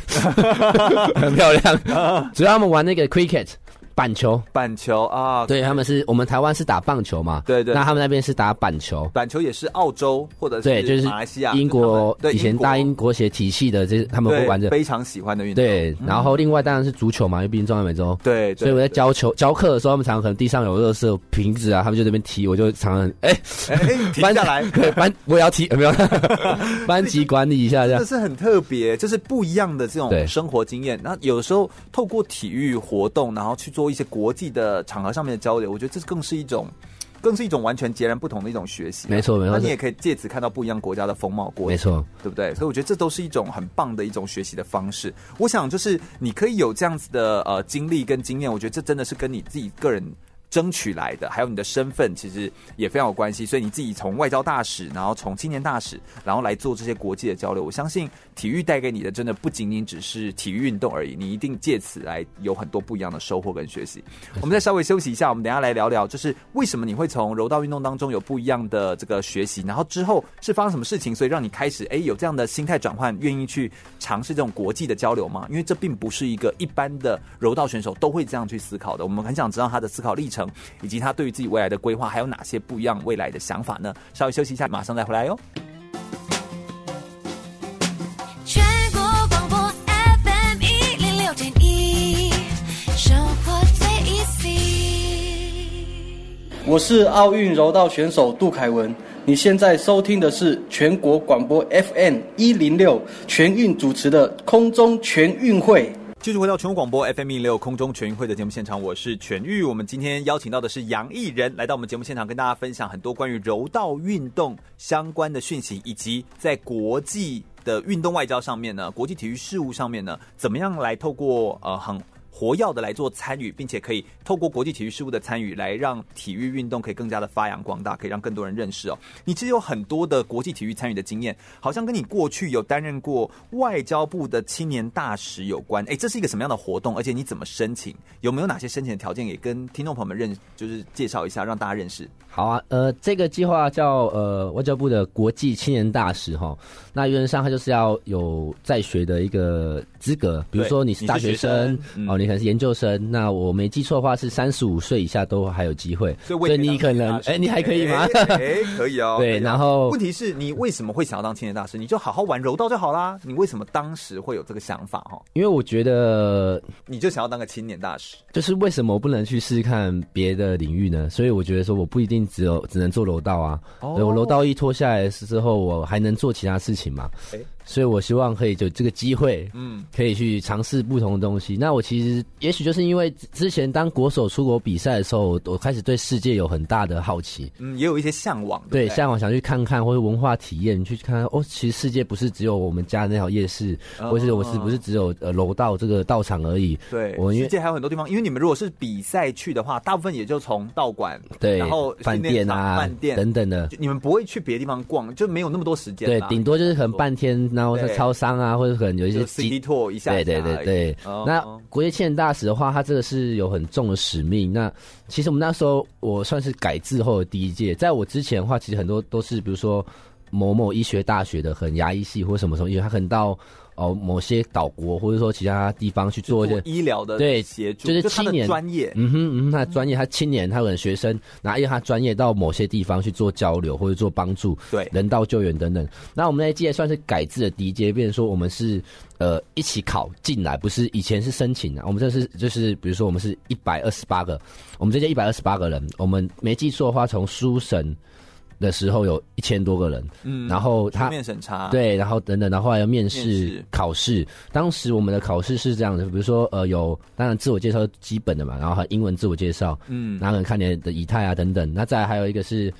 很漂亮。主要他们玩那个 cricket，板球，板球啊，对，他们是我们台湾是打棒球嘛，对对，那他们那边是打板球，板球也是澳洲或者对，就是马来西亚、英国对以前大英国协体系的，这他们会玩着。非常喜欢的运动。对，然后另外当然是足球嘛，因为毕竟中南美洲，对，所以我在教球教课的时候，他们常常可能地上有热色瓶子啊，他们就在那边踢，我就常常哎 哎停下来，班 我也要踢，没有班级管理一下这样，这是很特别，就是不一样的这种生活经验。那有时候透过体育活动，然后去做一些国际的场合上面的交流，我觉得这更是一种，更是一种完全截然不同的一种学习。没错，没错。那你也可以借此看到不一样国家的风貌国，没错，对不对？所以我觉得这都是一种很棒的一种学习的方式。我想就是你可以有这样子的呃经历跟经验，我觉得这真的是跟你自己个人。争取来的，还有你的身份，其实也非常有关系。所以你自己从外交大使，然后从青年大使，然后来做这些国际的交流。我相信体育带给你的，真的不仅仅只是体育运动而已。你一定借此来有很多不一样的收获跟学习。我们再稍微休息一下，我们等一下来聊聊，就是为什么你会从柔道运动当中有不一样的这个学习，然后之后是发生什么事情，所以让你开始哎有这样的心态转换，愿意去尝试这种国际的交流吗？因为这并不是一个一般的柔道选手都会这样去思考的。我们很想知道他的思考历程。以及他对于自己未来的规划，还有哪些不一样未来的想法呢？稍微休息一下，马上再回来哟。全国广播 FM 一零六点一，生活最 easy。我是奥运柔道选手杜凯文，你现在收听的是全国广播 FM 一零六全运主持的空中全运会。继续回到全国广播 FM 一六空中全运会的节目现场，我是全玉。我们今天邀请到的是杨艺人，来到我们节目现场，跟大家分享很多关于柔道运动相关的讯息，以及在国际的运动外交上面呢，国际体育事务上面呢，怎么样来透过呃很。活要的来做参与，并且可以透过国际体育事务的参与，来让体育运动可以更加的发扬光大，可以让更多人认识哦。你其实有很多的国际体育参与的经验，好像跟你过去有担任过外交部的青年大使有关。哎，这是一个什么样的活动？而且你怎么申请？有没有哪些申请的条件？也跟听众朋友们认，就是介绍一下，让大家认识。好啊，呃，这个计划叫呃外交部的国际青年大使哈。那原则上他就是要有在学的一个资格，比如说你是大学生，哦，你可能是研究生。那我没记错的话是三十五岁以下都还有机会。所以你可能哎，你还可以吗？哎，可以哦。对，然后问题是你为什么会想要当青年大使？你就好好玩柔道就好啦。你为什么当时会有这个想法？哈，因为我觉得你就想要当个青年大使。就是为什么我不能去试试看别的领域呢？所以我觉得说我不一定只有只能做楼道啊。哦，我楼道一脱下来之后，我还能做其他事情嘛？哎。所以，我希望可以就这个机会，嗯，可以去尝试不同的东西。那我其实也许就是因为之前当国手出国比赛的时候，我开始对世界有很大的好奇，嗯，也有一些向往，对，向往想去看看或者文化体验，去看看哦，其实世界不是只有我们家那条夜市，或是我是不是只有呃楼道这个道场而已？对，我世界还有很多地方。因为你们如果是比赛去的话，大部分也就从道馆，对，然后饭店啊、饭店等等的，你们不会去别的地方逛，就没有那么多时间。对，顶多就是可能半天。然后是超商啊，或者可能有一些 city tour 一下，对对对对。哦、那国际青年大使的话，他这个是有很重的使命。那其实我们那时候我算是改制后的第一届，在我之前的话，其实很多都是比如说某某医学大学的，很牙医系或什么什么，因为他可能到。哦，某些岛国或者说其他地方去做一些医疗的对协助，就是青年专业，嗯哼嗯哼，他专业，他青年，他可能学生拿因为他专业到某些地方去做交流或者做帮助，对人道救援等等。那我们那一届算是改制的第一届，变成说我们是呃一起考进来，不是以前是申请的，我们这是就是比如说我们是一百二十八个，我们这届一百二十八个人，我们没记错的话，从书审。的时候有一千多个人，嗯，然后他面审查对，然后等等，然后后来要面试考试。当时我们的考试是这样的，比如说呃，有当然自我介绍基本的嘛，然后还有英文自我介绍，嗯，然后看你的仪态啊等等。那再还有一个是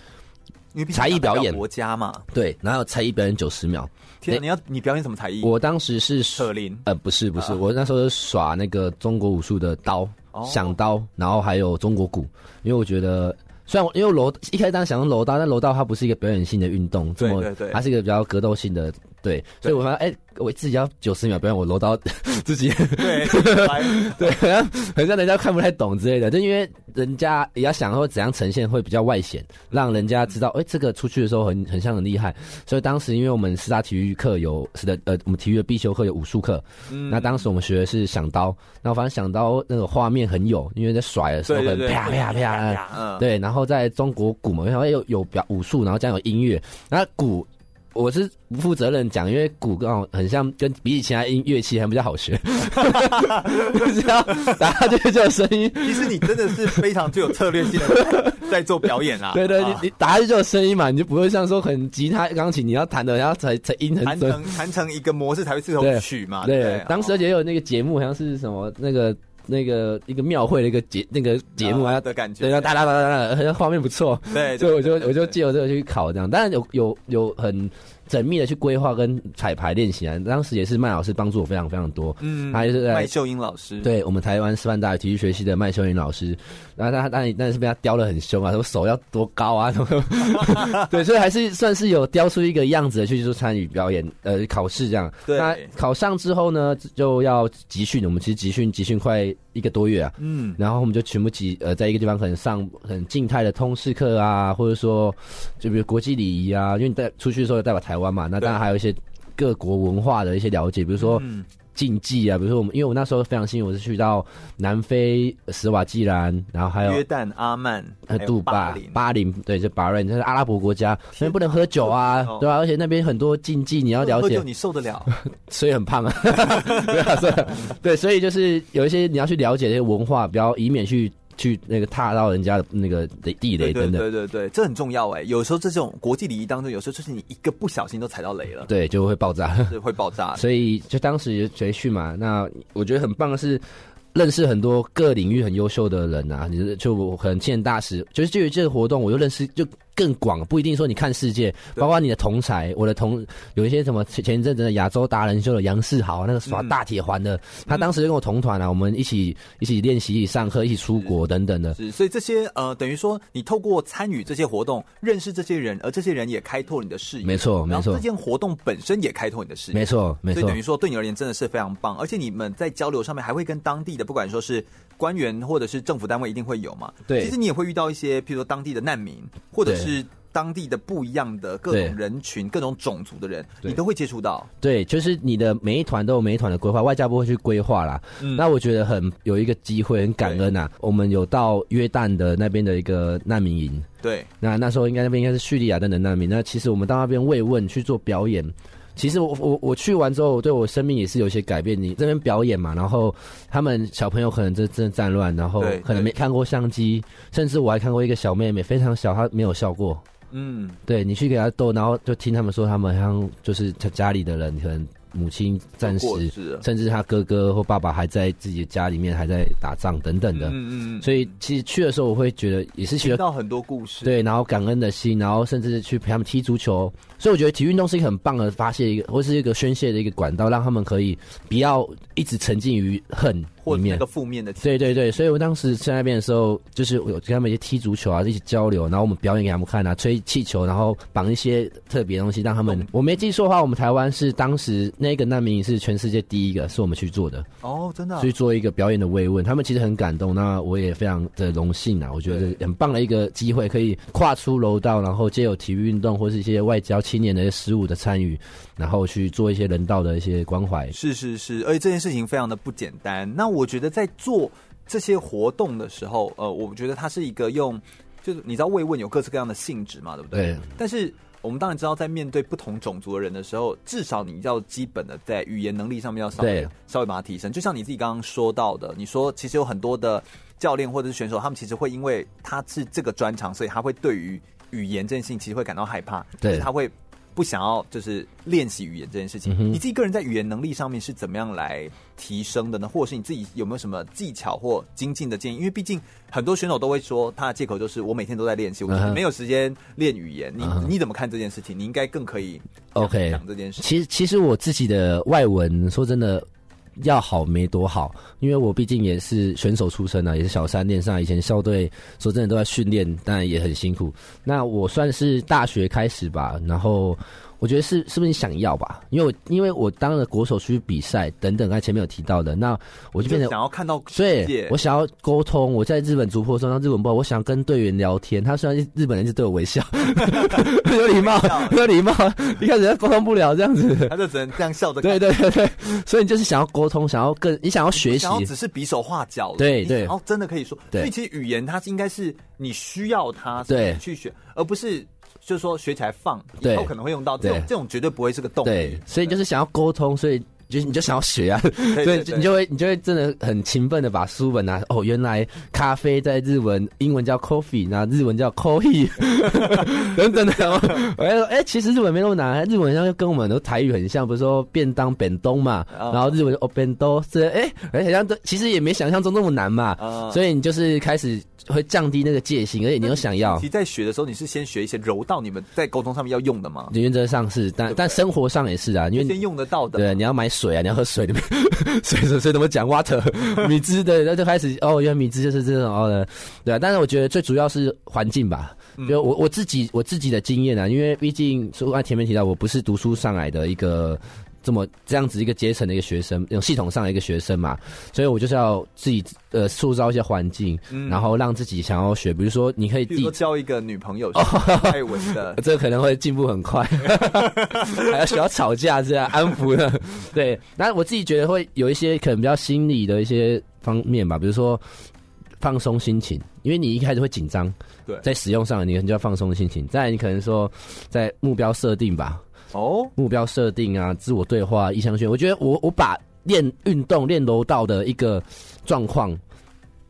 才艺表演，国家嘛，对，然后才艺表演九十秒。天，你要你表演什么才艺？我当时是扯铃，呃，不是不是，我那时候是耍那个中国武术的刀，响刀，然后还有中国鼓，因为我觉得。虽然我因为楼一开始当时想用楼道，但楼道它不是一个表演性的运动，对对对，它是一个比较格斗性的对，所以我发现，哎、欸，我自己要九十秒表演，我柔道 自己对 对，好像好像人家看不太懂之类的，就因为人家也要想说怎样呈现会比较外显，让人家知道，哎、欸，这个出去的时候很很像很厉害。所以当时因为我们师大体育课有是的，呃，我们体育的必修课有武术课，嗯，那当时我们学的是响刀，然后反正响刀那个画面很有，因为在甩的时候很啪啪啪，嗯，对，然后在中国鼓嘛，然后有有表武术，然后这样有音乐，那鼓。我是不负责任讲，因为鼓刚好很像，跟比起其他音乐器还比较好学，只 要打下去就有声音。其实你真的是非常具有策略性的在做表演啊！对对，你你打下去就有声音嘛，你就不会像说很吉他、钢琴，你要弹的，然后才才音很，弹成弹成一个模式才会是首曲嘛。对，对当时而且有那个节目，好像是什么那个。那个一个庙会的一个节那个节目啊的感觉，对，哒哒哒哒哒，好像画面不错，对，所以我就我就借由这个去考这样，当然有有有很。缜密的去规划跟彩排练习啊，当时也是麦老师帮助我非常非常多。嗯，他就是麦秀英老师，对我们台湾师范大学体育学系的麦秀英老师。然后他当然但是被他雕的很凶啊，说手要多高啊，什么 对，所以还是算是有雕出一个样子的去做参与表演呃考试这样。对，那考上之后呢，就要集训。我们其实集训集训快一个多月啊。嗯，然后我们就全部集呃在一个地方可能上很静态的通识课啊，或者说就比如国际礼仪啊，因为你带出去的时候代表台湾。嘛，那当然还有一些各国文化的一些了解，比如说竞技啊，比如说我们，因为我那时候非常幸运，我是去到南非斯瓦济兰，然后还有约旦、阿曼、杜拜、巴林，对，就巴瑞，这是阿拉伯国家，那边不能喝酒啊，对吧？而且那边很多禁忌，你要了解，喝酒你受得了，所以很胖啊，对啊，对，所以就是有一些你要去了解这些文化，比较以免去。去那个踏到人家的那个地雷等等，对对对，这很重要哎。有时候这种国际礼仪当中，有时候就是你一个不小心都踩到雷了，对，就会爆炸，是会爆炸。所以就当时培训嘛，那我觉得很棒的是认识很多各领域很优秀的人啊。你就可能青年大使，就是就于这个活动，我就认识就。更广，不一定说你看世界，包括你的同才，我的同有一些什么前前一阵子的亚洲达人秀的杨世豪，那个耍大铁环的，嗯、他当时就跟我同团啊，我们一起一起练习，一起上课，一起出国等等的。是，所以这些呃，等于说你透过参与这些活动，认识这些人，而这些人也开拓你的视野。没错，没错。这件活动本身也开拓你的视野。没错，没错。所以等于说，对你而言真的是非常棒，而且你们在交流上面还会跟当地的，不管说是官员或者是政府单位，一定会有嘛。对。其实你也会遇到一些，譬如说当地的难民，或者是。当地的不一样的各种人群、各种种族的人，你都会接触到。对，就是你的每一团都有每一团的规划，外交部会去规划啦。嗯，那我觉得很有一个机会，很感恩啊。我们有到约旦的那边的一个难民营。对，那那时候应该那边应该是叙利亚的难民。那其实我们到那边慰问去做表演。其实我我我去完之后，对我生命也是有一些改变。你这边表演嘛，然后他们小朋友可能真真的战乱，然后可能没看过相机，甚至我还看过一个小妹妹非常小，她没有笑过。嗯，对，你去给她逗，然后就听他们说，他们好像就是他家里的人可能。母亲暂时，甚至他哥哥或爸爸还在自己的家里面还在打仗等等的。嗯嗯嗯。所以其实去的时候，我会觉得也是学到很多故事。对，然后感恩的心，然后甚至去陪他们踢足球。所以我觉得体育运动是一个很棒的发泄一个，或是一个宣泄的一个管道，让他们可以不要一直沉浸于恨。或者那个负面的，对对对，所以我当时在那边的时候，就是我有跟他们一起踢足球啊，一起交流，然后我们表演给他们看啊，吹气球，然后绑一些特别东西让他们。嗯、我没记错的话，我们台湾是当时那个难民营是全世界第一个，是我们去做的。哦，真的、啊。去做一个表演的慰问，他们其实很感动，那我也非常的荣幸啊，我觉得很棒的一个机会，可以跨出楼道，然后借由体育运动或是一些外交青年的一些事务的参与，然后去做一些人道的一些关怀。是是是，而且这件事情非常的不简单。那我觉得在做这些活动的时候，呃，我觉得它是一个用，就是你知道慰问有各式各样的性质嘛，对不对？对。但是我们当然知道，在面对不同种族的人的时候，至少你要基本的在语言能力上面要稍微稍微把它提升。就像你自己刚刚说到的，你说其实有很多的教练或者是选手，他们其实会因为他是这个专长，所以他会对于语言这件事情其实会感到害怕，对，他会。不想要就是练习语言这件事情，嗯，你自己个人在语言能力上面是怎么样来提升的呢？或者是你自己有没有什么技巧或精进的建议？因为毕竟很多选手都会说，他的借口就是我每天都在练习，我没有时间练语言。你你怎么看这件事情？你应该更可以 OK 讲这件事。其实其实我自己的外文说真的。要好没多好，因为我毕竟也是选手出身啊，也是小三练上，以前校队说真的都在训练，当然也很辛苦。那我算是大学开始吧，然后我觉得是是不是你想要吧？因为我因为我当了国手出去比赛等等，刚才前面有提到的，那我就变成想要看到所以，我想要沟通。我在日本足破的时候，让日本不好，我想要跟队员聊天。他虽然日本人就对我微笑，很 有礼貌，很有礼貌。一开始他沟通不了这样子，他就只能这样笑着。对对对对，所以你就是想要沟通，想要更，你想要学习，想要只是比手画脚。对对，然后真的可以说，对所以其实语言它是应该是你需要它对去学，而不是。就是说学起来放，对以后可能会用到这种，这种绝对不会是个动力。对，所以就是想要沟通，所以就是你就想要学啊，所以，你就会你就会真的很勤奋的把书本拿。哦，原来咖啡在日文、英文叫 coffee，那日文叫 coffee，等等的。说，哎、欸，其实日文没那么难，日文上跟我们的台语很像，不是说便当便东嘛，然后日文哦便当，是哎，哎、欸，好像都其实也没想象中那么难嘛。所以你就是开始。会降低那个戒心，而且你又想要。其实在学的时候，你是先学一些柔道，你们在沟通上面要用的嘛？原则上是，但但生活上也是啊，因为先用得到的。对，你要买水啊，你要喝水里面，水水水怎么讲？water 米汁的，那就开始哦，原来米汁就是这种哦的，对啊。但是我觉得最主要是环境吧，就我我自己我自己的经验啊，因为毕竟说刚才前面提到，我不是读书上来的一个。这么这样子一个阶层的一个学生，用系统上的一个学生嘛，所以我就是要自己呃塑造一些环境，嗯，然后让自己想要学，比如说你可以，比如交一个女朋友，泰文的，这可能会进步很快，还要学要吵架这样安抚的，对。那我自己觉得会有一些可能比较心理的一些方面吧，比如说放松心情，因为你一开始会紧张，对，在使用上你就要放松心情。再来你可能说在目标设定吧。哦，目标设定啊，自我对话，意向选。我觉得我我把练运动、练柔道的一个状况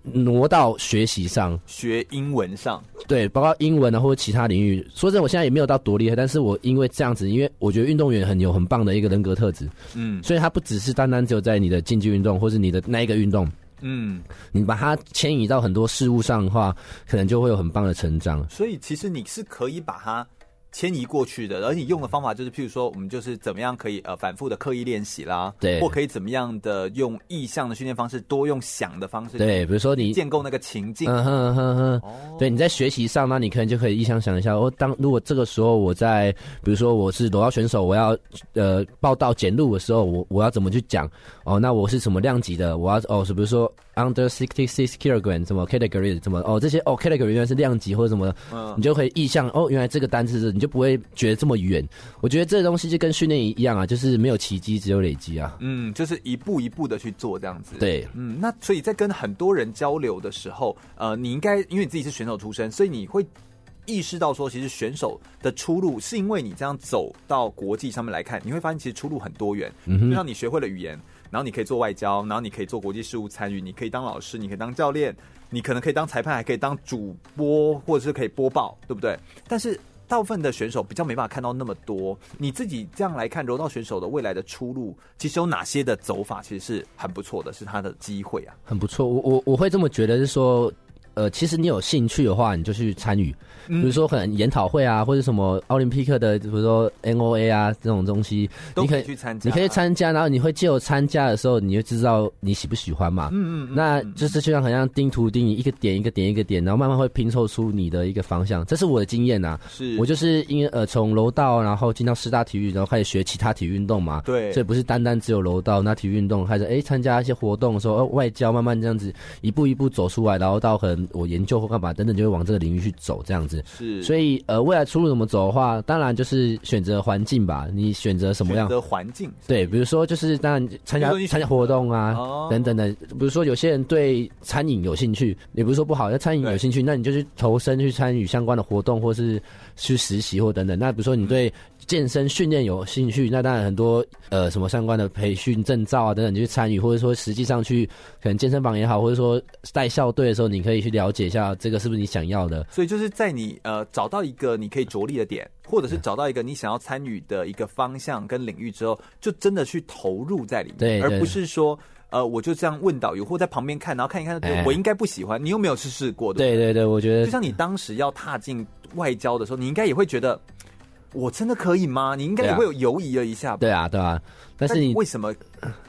挪到学习上，学英文上，对，包括英文啊或者其他领域。说真的，我现在也没有到多厉害，但是我因为这样子，因为我觉得运动员很有很棒的一个人格特质，嗯，所以他不只是单单只有在你的竞技运动或是你的那一个运动，嗯，你把它迁移到很多事物上的话，可能就会有很棒的成长。所以其实你是可以把它。迁移过去的，而你用的方法就是，譬如说，我们就是怎么样可以呃反复的刻意练习啦，对，或可以怎么样的用意向的训练方式，多用想的方式，对，比如说你建构那个情境，嗯哼哼哼，哦，对，你在学习上，那你可能就可以意向想一下，哦，当如果这个时候我在，比如说我是柔道选手，我要呃报道检录的时候，我我要怎么去讲？哦，那我是什么量级的？我要哦，是比如说 under sixty six kilogram 什么 category 什么哦这些哦 category 原来是量级或者什么，嗯，你就可以意象哦，原来这个单词是你。就不会觉得这么远。我觉得这东西就跟训练一样啊，就是没有奇迹，只有累积啊。嗯，就是一步一步的去做这样子。对，嗯，那所以在跟很多人交流的时候，呃，你应该因为你自己是选手出身，所以你会意识到说，其实选手的出路是因为你这样走到国际上面来看，你会发现其实出路很多元。嗯哼，就像你学会了语言，然后你可以做外交，然后你可以做国际事务参与，你可以当老师，你可以当教练，你可能可以当裁判，还可以当主播，或者是可以播报，对不对？但是。大部分的选手比较没办法看到那么多。你自己这样来看，柔道选手的未来的出路，其实有哪些的走法，其实是很不错的，是他的机会啊，很不错。我我我会这么觉得，是说。呃，其实你有兴趣的话，你就去参与，比如说可能研讨会啊，或者什么奥林匹克的，比如说 NOA 啊这种东西，你可以去参加，你可以参加，然后你会借由参加的时候，你就知道你喜不喜欢嘛。嗯嗯，那就是就像好像钉图钉一个点一个点一个点，然后慢慢会拼凑出你的一个方向。这是我的经验呐，是我就是因为呃从柔道，然后进到师大体育，然后开始学其他体育运动嘛。对，所以不是单单只有柔道，那体育运动开始哎参加一些活动的时候，呃外交慢慢这样子一步一步走出来，然后到可能我研究或干。嘛，等等就会往这个领域去走，这样子是。所以呃，未来出路怎么走的话，当然就是选择环境吧。你选择什么样的环境？对，比如说就是当然参加参加活动啊，哦，等等的。比如说有些人对餐饮有兴趣，也不是说不好，要餐饮有兴趣，那你就去投身去参与相关的活动，或是去实习或等等。那比如说你对。健身训练有兴趣，那当然很多呃什么相关的培训证照啊等等，你去参与，或者说实际上去可能健身房也好，或者说带校队的时候，你可以去了解一下这个是不是你想要的。所以就是在你呃找到一个你可以着力的点，或者是找到一个你想要参与的一个方向跟领域之后，就真的去投入在里面，对，而不是说呃我就这样问导游或在旁边看，然后看一看，对，我应该不喜欢，你有没有去试过？对对对，我觉得就像你当时要踏进外交的时候，你应该也会觉得。我真的可以吗？你应该也会有犹疑了一下吧。对啊，对啊。但是你为什么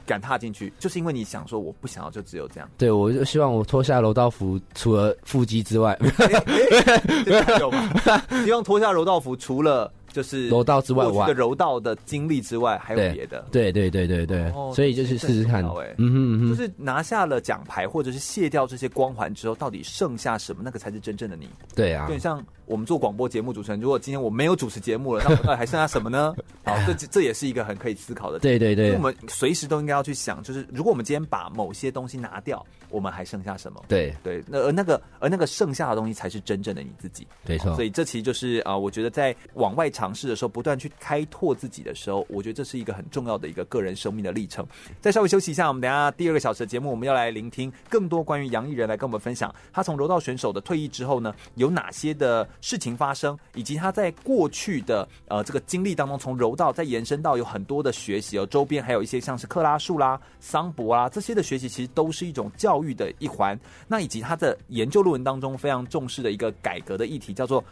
敢踏进去？就是因为你想说，我不想要就只有这样。对，我就希望我脱下柔道服，除了腹肌之外，有吧？希望脱下柔道服，除了就是柔道之外，我的柔道的经历之外，还有别的。对对对对对，哦、所以就是试试看。哎，嗯哼嗯哼，就是拿下了奖牌，或者是卸掉这些光环之后，到底剩下什么？那个才是真正的你。对啊，对，像我们做广播节目主持人，如果今天我没有主持节目了，那我到 底还剩下什么呢？好，这这也是一个很可以思考的。对对对，我们随时都应该要去想，就是如果我们今天把某些东西拿掉，我们还剩下什么？对对，那而那个而那个剩下的东西才是真正的你自己。没错。所以这其实就是啊、呃，我觉得在往外尝试的时候，不断去开拓自己的时候，我觉得这是一个很重要的一个个人生命的历程。再稍微休息一下，我们等下第二个小时的节目，我们要来聆听更多关于杨艺人来跟我们分享，他从柔道选手的退役之后呢，有哪些的事情发生，以及他在过去的呃这个经历当中，从柔道再延伸到有很多的学习哦，周边还有一些像是克拉术啦、桑博啦这些的学习，其实都是一种教育的一环。那以及他的研究论文当中非常重视的一个改革的议题，叫做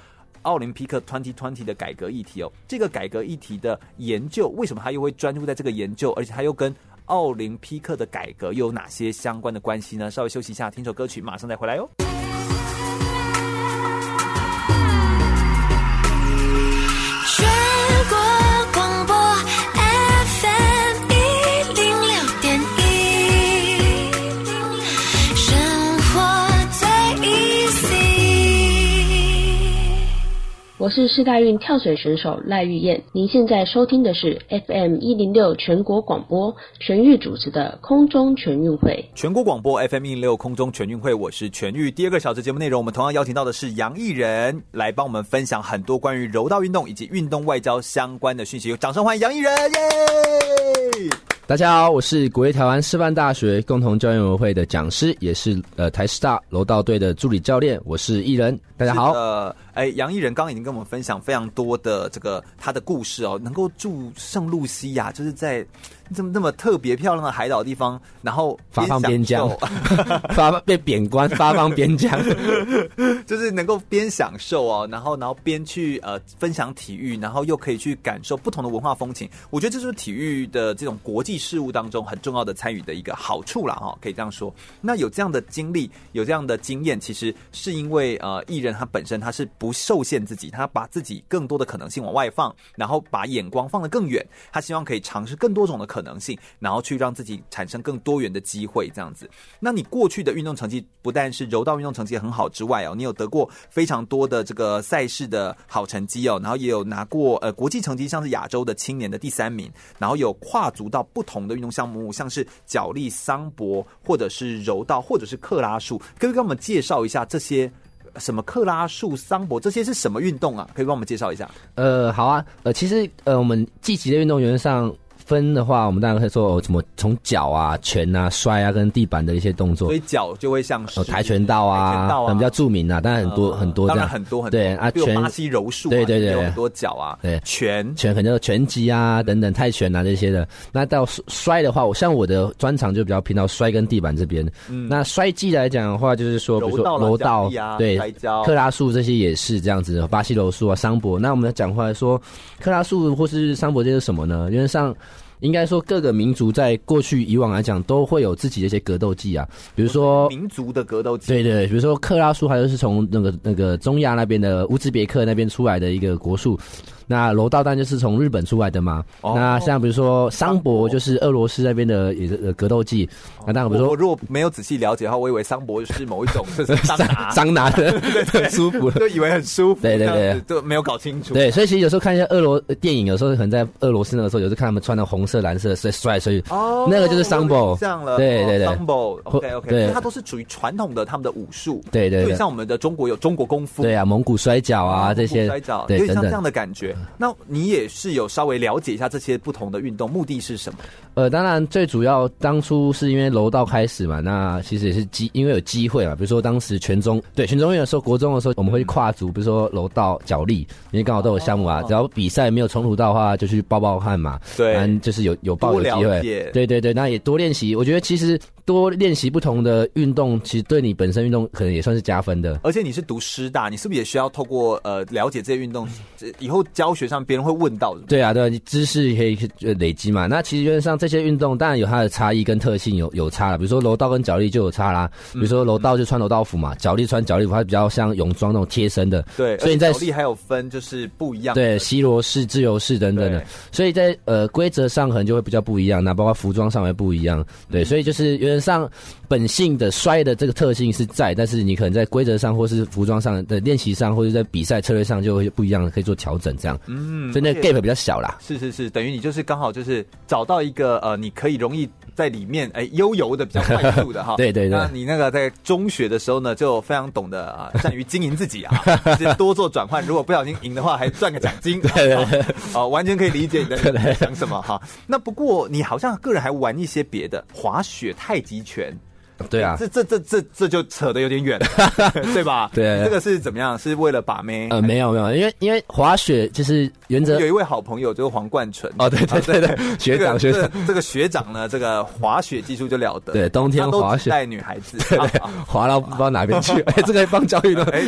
奥林匹克 Twenty Twenty 的改革议题哦。这个改革议题的研究，为什么他又会专注在这个研究，而且他又跟奥林匹克的改革又有哪些相关的关系呢？稍微休息一下，听首歌曲，马上再回来哟。我是四大运跳水选手赖玉燕，您现在收听的是 FM 一零六全国广播全域主持的空中全运会。全国广播 FM 一零六空中全运会，我是全域。第二个小时节目内容，我们同样邀请到的是杨艺人，来帮我们分享很多关于柔道运动以及运动外交相关的讯息。掌声欢迎杨艺人！耶！大家好，我是国立台湾师范大学共同教研委员会的讲师，也是呃台师大柔道队的助理教练，我是艺人。大家好。呃，哎，杨艺人刚刚已经跟我们分享非常多的这个他的故事哦，能够住圣露西亚，就是在。这么那么特别漂亮的海岛地方，然后发放边疆，发被贬官发放边疆，就是能够边享受哦，然后然后边去呃分享体育，然后又可以去感受不同的文化风情。我觉得这就是体育的这种国际事务当中很重要的参与的一个好处啦。哈，可以这样说。那有这样的经历，有这样的经验，其实是因为呃艺人他本身他是不受限自己，他把自己更多的可能性往外放，然后把眼光放得更远，他希望可以尝试更多种的可能。性，然后去让自己产生更多元的机会，这样子。那你过去的运动成绩不但是柔道运动成绩很好之外哦，你有得过非常多的这个赛事的好成绩哦，然后也有拿过呃国际成绩，像是亚洲的青年的第三名，然后有跨足到不同的运动项目，像是角力、桑博，或者是柔道，或者是克拉术。可以给我们介绍一下这些什么克拉术、桑博这些是什么运动啊？可以帮我们介绍一下？呃，好啊，呃，其实呃，我们积极的运动员上。分的话，我们当然会说哦什么从脚啊、拳啊、摔啊，跟地板的一些动作。所以脚就会像是跆拳道啊，拳道啊，比较著名啊，当然很多、呃、很多这样，很多很多。对啊，拳巴西柔术、啊，对对对，有很多脚啊。对，拳拳很多拳击啊等等，泰拳啊这些的。那到摔的话，我像我的专长就比较偏到摔跟地板这边。嗯，那摔技来讲的话，就是说比如说柔道，啊、对，克拉术这些也是这样子的，巴西柔术啊，桑博。那我们讲回来说，克拉术或是桑博这是什么呢？因为像。应该说，各个民族在过去以往来讲，都会有自己的一些格斗技啊，比如说民族的格斗技，对对，比如说克拉苏，还有是从那个那个中亚那边的乌兹别克那边出来的一个国术。那柔道当然就是从日本出来的嘛。哦、那像比如说桑博，就是俄罗斯那边的也是格斗技。哦、那当然，比如说我如果没有仔细了解的话，我以为桑博是某一种 就是桑拿，桑拿的，很舒服，就以为很舒服。对对对，就没有搞清楚。对，所以其实有时候看一下俄罗电影，有时候可能在俄罗斯那个时候，有时候看他们穿的红色、蓝色，所以帅，所以哦，那个就是桑博。这样了，对对对，桑博，OK OK，对，它都是属于传统的他们的武术。对对对，像我们的中国有中国功夫，对啊，蒙古摔跤啊这些，摔跤，有点像这样的感觉。那你也是有稍微了解一下这些不同的运动，目的是什么？呃，当然最主要当初是因为柔道开始嘛，那其实也是机，因为有机会嘛。比如说当时全中对全中运的时候，国中的时候我们会去跨足，比如说柔道、脚力，因为刚好都有项目啊。只要比赛没有冲突到的话，就去报报看嘛。对，就是有有报有机会。对对对，那也多练习。我觉得其实多练习不同的运动，其实对你本身运动可能也算是加分的。而且你是读师大，你是不是也需要透过呃了解这些运动，以后教学上别人会问到的？对啊，对啊，知识可以累积嘛。那其实原则上这些运动当然有它的差异跟特性有有差了，比如说柔道跟脚力就有差啦。比如说柔道就穿柔道服嘛，脚力穿脚力服，它比较像泳装那种贴身的。对，所以你在还有分就是不一样。对，西罗式、自由式等等的，所以在呃规则上可能就会比较不一样，那包括服装上也不一样。对，所以就是原则上本性的摔的这个特性是在，但是你可能在规则上或是服装上的练习上，或者在比赛策略上就会不一样，可以做调整这样。嗯，所以那个 gap 比较小啦。是是是，等于你就是刚好就是找到一个呃，你可以容易在里面哎悠游的比较快速的哈。对对对。那你那个在中学的时候呢，就非常懂得啊，善于经营自己啊，就是多做转换。如果不小心赢的话，还赚个奖金。对对对。哦，完全可以理解你的在想什么哈。那不过你好像个人还玩一些别的，滑雪、太极拳。对啊，这这这这这就扯得有点远了，对吧？对，这个是怎么样？是为了把妹？呃，没有没有，因为因为滑雪就是原则。有一位好朋友就是黄冠纯哦，对对对对，学长学长，这个学长呢，这个滑雪技术就了得，对，冬天滑雪带女孩子，滑到不知道哪边去，哎，这个帮教育了，哎，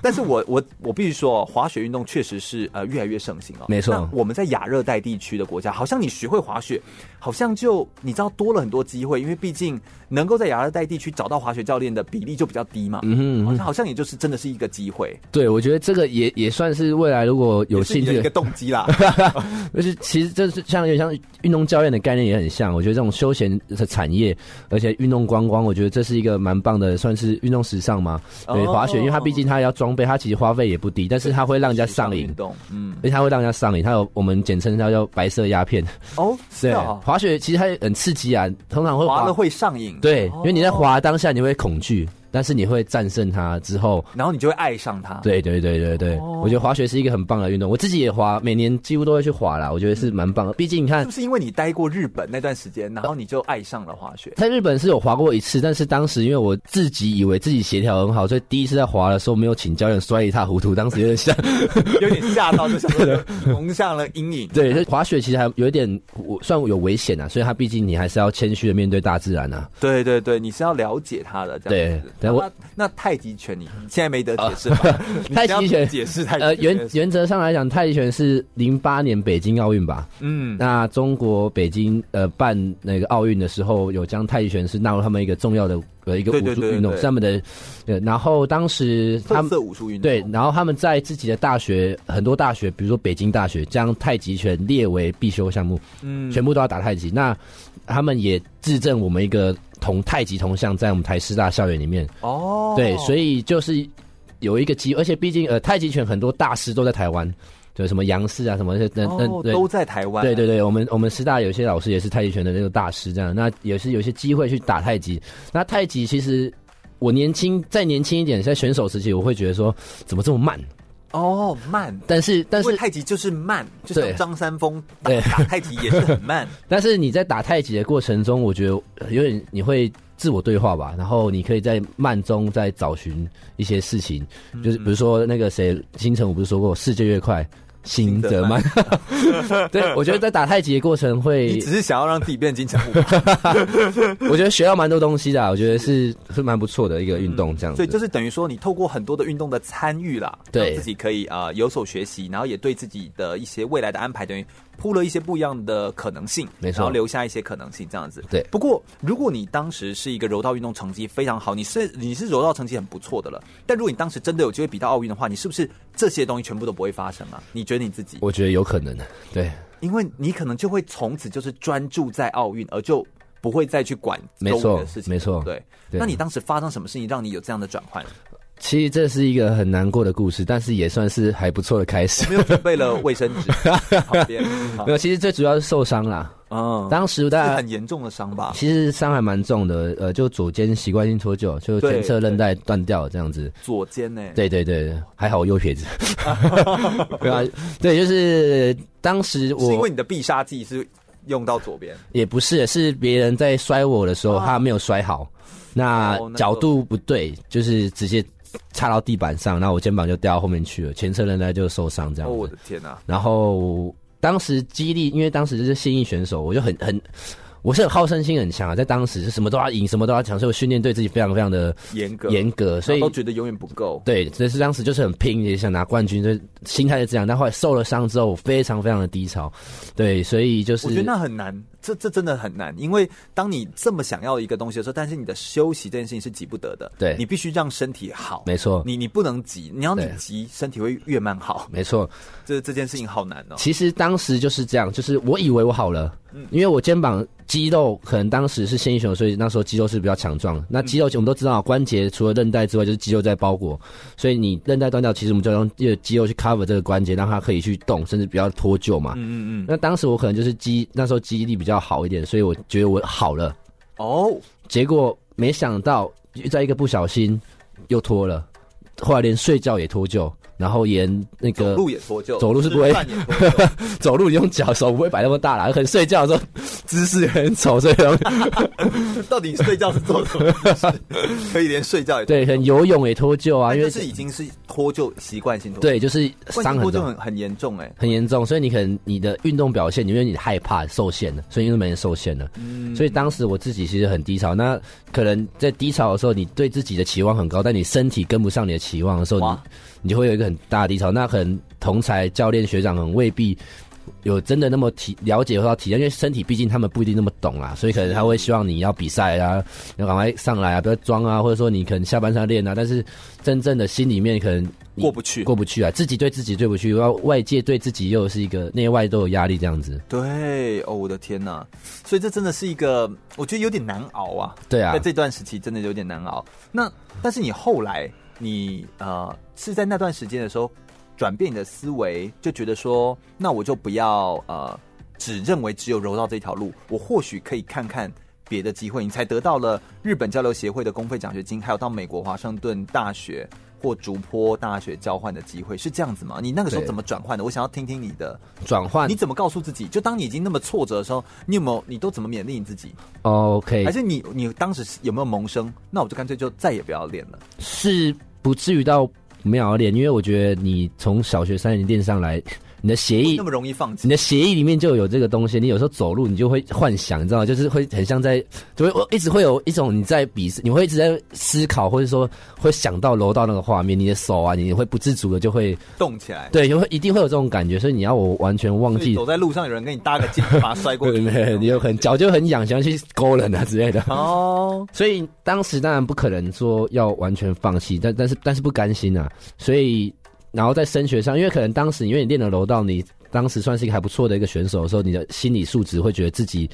但是我我我必须说，滑雪运动确实是呃越来越盛行了，没错。我们在亚热带地区的国家，好像你学会滑雪，好像就你知道多了很多机会，因为毕竟能够在亚热带地区找到滑。雪教练的比例就比较低嘛，嗯哼，嗯哼，好像好像也就是真的是一个机会。对，我觉得这个也也算是未来如果有兴趣的一个动机啦。就是其实这是像有点像运动教练的概念也很像。我觉得这种休闲的产业，而且运动观光，我觉得这是一个蛮棒的，算是运动时尚嘛。对，滑雪，因为它毕竟它要装备，它其实花费也不低，但是它会让人家上瘾。嗯，而且它会让人家上瘾。它有我们简称它叫白色鸦片。哦，对，滑雪其实它很刺激啊，通常会滑了会上瘾。对，因为你在滑当下你。会恐惧。但是你会战胜它之后，然后你就会爱上它。对对对对对，我觉得滑雪是一个很棒的运动，我自己也滑，每年几乎都会去滑啦。我觉得是蛮棒的，毕竟你看，是不是因为你待过日本那段时间，然后你就爱上了滑雪？在日本是有滑过一次，但是当时因为我自己以为自己协调很好，所以第一次在滑的时候没有请教练，摔一塌糊涂。当时有点吓，有点吓到，就想蒙上 了阴影。对，就滑雪其实还有一点，我算有危险啊，所以它毕竟你还是要谦虚的面对大自然啊。对对对，你是要了解它的。对，对我那。太极拳，你现在没得解释吧？太极拳解释太呃原原则上来讲，太极拳是零八年北京奥运吧？嗯，那中国北京呃办那个奥运的时候，有将太极拳是纳入他们一个重要的呃一个武术运动，是他们的呃，然后当时他们武术运动对，然后他们在自己的大学很多大学，比如说北京大学，将太极拳列为必修项目，嗯，全部都要打太极。那他们也自证我们一个。同太极铜像在我们台师大校园里面哦，对，所以就是有一个机，而且毕竟呃太极拳很多大师都在台湾，对，什么杨氏啊什么那那，哦，都在台湾。对对对，我们我们师大有些老师也是太极拳的那个大师，这样，那也是有些机会去打太极。那太极其实我年轻再年轻一点，在选手时期，我会觉得说怎么这么慢。哦，慢，但是但是太极就是慢，就是张三丰打打太极也是很慢。但是你在打太极的过程中，我觉得有点你会自我对话吧，然后你可以在慢中再找寻一些事情，就是比如说那个谁金城我不是说过，世界越快。心得慢，对，我觉得在打太极的过程会，你只是想要让自己变金城武。我觉得学到蛮多东西的，我觉得是是蛮不错的一个运动，这样子。所以就是等于说，你透过很多的运动的参与啦，对，自己可以啊、呃、有所学习，然后也对自己的一些未来的安排等于。铺了一些不一样的可能性，没错，然后留下一些可能性，这样子。对。不过，如果你当时是一个柔道运动成绩非常好，你是你是柔道成绩很不错的了，但如果你当时真的有机会比到奥运的话，你是不是这些东西全部都不会发生啊？你觉得你自己？我觉得有可能的，对，因为你可能就会从此就是专注在奥运，而就不会再去管周围的事情。没错，对。那你当时发生什么事情让你有这样的转换？其实这是一个很难过的故事，但是也算是还不错的开始。没有准备了卫生纸，没有。其实最主要是受伤啦。嗯，当时大概很严重的伤吧？其实伤还蛮重的，呃，就左肩习惯性脱臼，就前侧韧带断掉这样子。左肩呢？对对对，还好我右撇子。对啊，对，就是当时我是因为你的必杀技是用到左边，也不是，是别人在摔我的时候，他没有摔好，那角度不对，就是直接。插到地板上，然后我肩膀就掉到后面去了，前侧韧带就受伤这样。哦，我的天哪！然后当时激励，因为当时就是现役选手，我就很很，我是好胜心很强啊，在当时是什么都要赢，什么都要抢，所以我训练对自己非常非常的严格严格，所以都觉得永远不够。对，所以是当时就是很拼，也想拿冠军，就心态是这样。但后来受了伤之后，我非常非常的低潮。对，所以就是我觉得那很难，这这真的很难，因为当你这么想要一个东西的时候，但是你的休息这件事情是急不得的。对，你必须让身体好。没错，你你不能急，你要你急，身体会越慢好。没错，这这件事情好难哦。其实当时就是这样，就是我以为我好了。嗯，因为我肩膀肌肉可能当时是现英雄，所以那时候肌肉是比较强壮。那肌肉我们都知道，关节除了韧带之外，就是肌肉在包裹。所以你韧带断掉，其实我们就要用肌肉去 cover 这个关节，让它可以去动，甚至比较脱臼嘛。嗯嗯嗯。那当时我可能就是肌那时候肌力比较好一点，所以我觉得我好了。哦，结果没想到在一个不小心又脱了，后来连睡觉也脱臼。然后沿那个走路也脱臼，走路是不会，走路你用脚手不会摆那么大啦。可能睡觉的时候姿势也很丑，所以 到底睡觉是做什么？可以连睡觉也对，可能游泳也脱臼啊，因为是已经是脱臼习惯性脱臼，对，就是伤很重，很很严重哎，很严重。所以你可能你的运动表现，因为你害怕受限了，所以运动表现受限了。嗯，所以当时我自己其实很低潮。那可能在低潮的时候，你对自己的期望很高，但你身体跟不上你的期望的时候，你。你就会有一个很大的低潮，那可能同才教练学长很未必有真的那么体了解或者体验，因为身体毕竟他们不一定那么懂啊，所以可能他会希望你要比赛啊，要赶快上来啊，不要装啊，或者说你可能下班上练啊，但是真正的心里面可能过不去，过不去啊，自己对自己对不去，然后外界对自己又是一个内外都有压力这样子。对，哦，我的天哪，所以这真的是一个我觉得有点难熬啊。对啊，在这段时期真的有点难熬。那但是你后来。你呃是在那段时间的时候转变你的思维，就觉得说，那我就不要呃只认为只有柔道这条路，我或许可以看看别的机会。你才得到了日本交流协会的公费奖学金，还有到美国华盛顿大学或竹坡大学交换的机会，是这样子吗？你那个时候怎么转换的？我想要听听你的转换。你怎么告诉自己？就当你已经那么挫折的时候，你有没有？你都怎么勉励你自己？OK，还是你你当时有没有萌生？那我就干脆就再也不要练了。是。不至于到没有练，因为我觉得你从小学三年练上来。你的协议那么容易放弃？你的协议里面就有这个东西。你有时候走路，你就会幻想，你知道吗？就是会很像在，就会一直会有一种你在比赛，你会一直在思考，或者说会想到楼道那个画面，你的手啊，你会不自主的就会动起来。对，就会一定会有这种感觉。所以你要我完全忘记，走在路上有人跟你搭个肩，把他摔过去，你有很脚就很痒，想要去勾人啊之类的。哦，所以当时当然不可能说要完全放弃，但但是但是不甘心啊，所以。然后在升学上，因为可能当时因为你练了柔道，你当时算是一个还不错的一个选手的时候，你的心理素质会觉得自己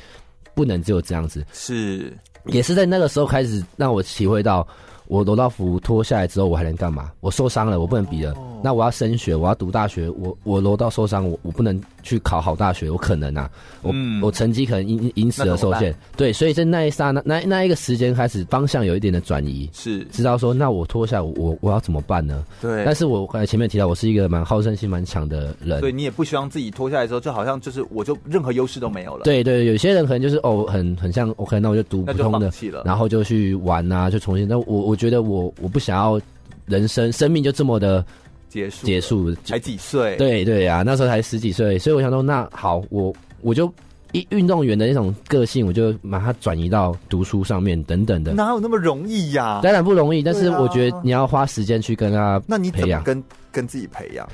不能只有这样子。是，也是在那个时候开始让我体会到。我柔道服脱下来之后，我还能干嘛？我受伤了，我不能比了。Oh. 那我要升学，我要读大学。我我柔道受伤，我我不能去考好大学。我可能啊，我、嗯、我成绩可能因因此而受限。对，所以在那一刹那那那一个时间开始，方向有一点的转移。是，知道说，那我脱下我我要怎么办呢？对。但是我刚才前面提到，我是一个蛮好胜心蛮强的人。对，你也不希望自己脱下来之后，就好像就是我就任何优势都没有了。对对，有些人可能就是哦，很很像 OK，那我就读普通的，然后就去玩啊，就重新。那我我觉得我我。不想要人生生命就这么的结束结束，才几岁？对对呀、啊，那时候才十几岁，所以我想说，那好，我我就一运动员的那种个性，我就把它转移到读书上面等等的。哪有那么容易呀、啊？当然不容易，但是我觉得你要花时间去跟他。那你怎么跟跟自己培养？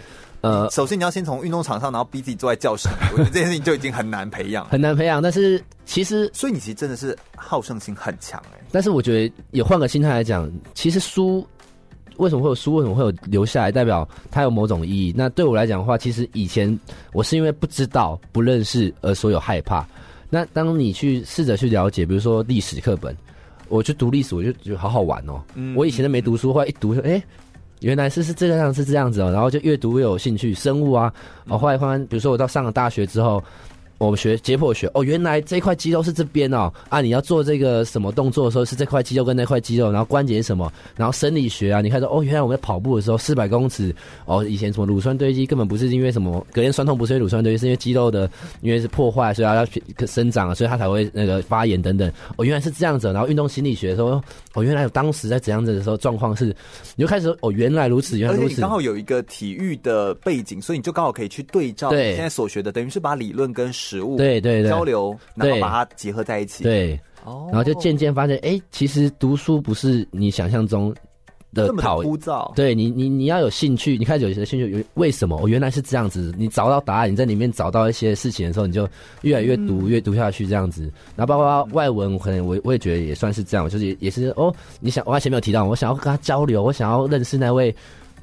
呃，首先你要先从运动场上，然后逼自己坐在教室里，我觉得这件事情就已经很难培养，很难培养。但是其实，所以你其实真的是好胜心很强哎、欸。但是我觉得也换个心态来讲，其实输。为什么会有书？为什么会有留下来？代表它有某种意义。那对我来讲的话，其实以前我是因为不知道、不认识而所有害怕。那当你去试着去了解，比如说历史课本，我去读历史，我就觉得好好玩哦。嗯，我以前都没读书，后来一读说，哎，原来是是这个样，是这样子哦。然后就越读越有兴趣，生物啊。哦，后来慢慢，比如说我到上了大学之后。我们学解剖学哦，原来这块肌肉是这边哦啊！你要做这个什么动作的时候是这块肌肉跟那块肌肉，然后关节是什么？然后生理学啊，你看到哦，原来我们在跑步的时候四百公尺哦，以前什么乳酸堆积根本不是因为什么隔天酸痛，不是因为乳酸堆积，是因为肌肉的因为是破坏，所以它要生长，所以它才会那个发炎等等。哦，原来是这样子。然后运动心理学的时候，哦，原来有当时在怎样子的时候状况是，你就开始哦，原来如此，原来如此。刚好有一个体育的背景，所以你就刚好可以去对照对现在所学的，等于是把理论跟实食物，对对对交流，然后对把它结合在一起。，对，哦，然后就渐渐发现，哎，其实读书不是你想象中的讨枯燥。对你，你你要有兴趣，你开始有些兴趣，有为什么？我、哦、原来是这样子。你找到答案，你在里面找到一些事情的时候，你就越来越读，嗯、越读下去这样子。然后包括外文，可能我我也觉得也算是这样，就是也，也是哦。你想，我前面有提到，我想要跟他交流，我想要认识那位。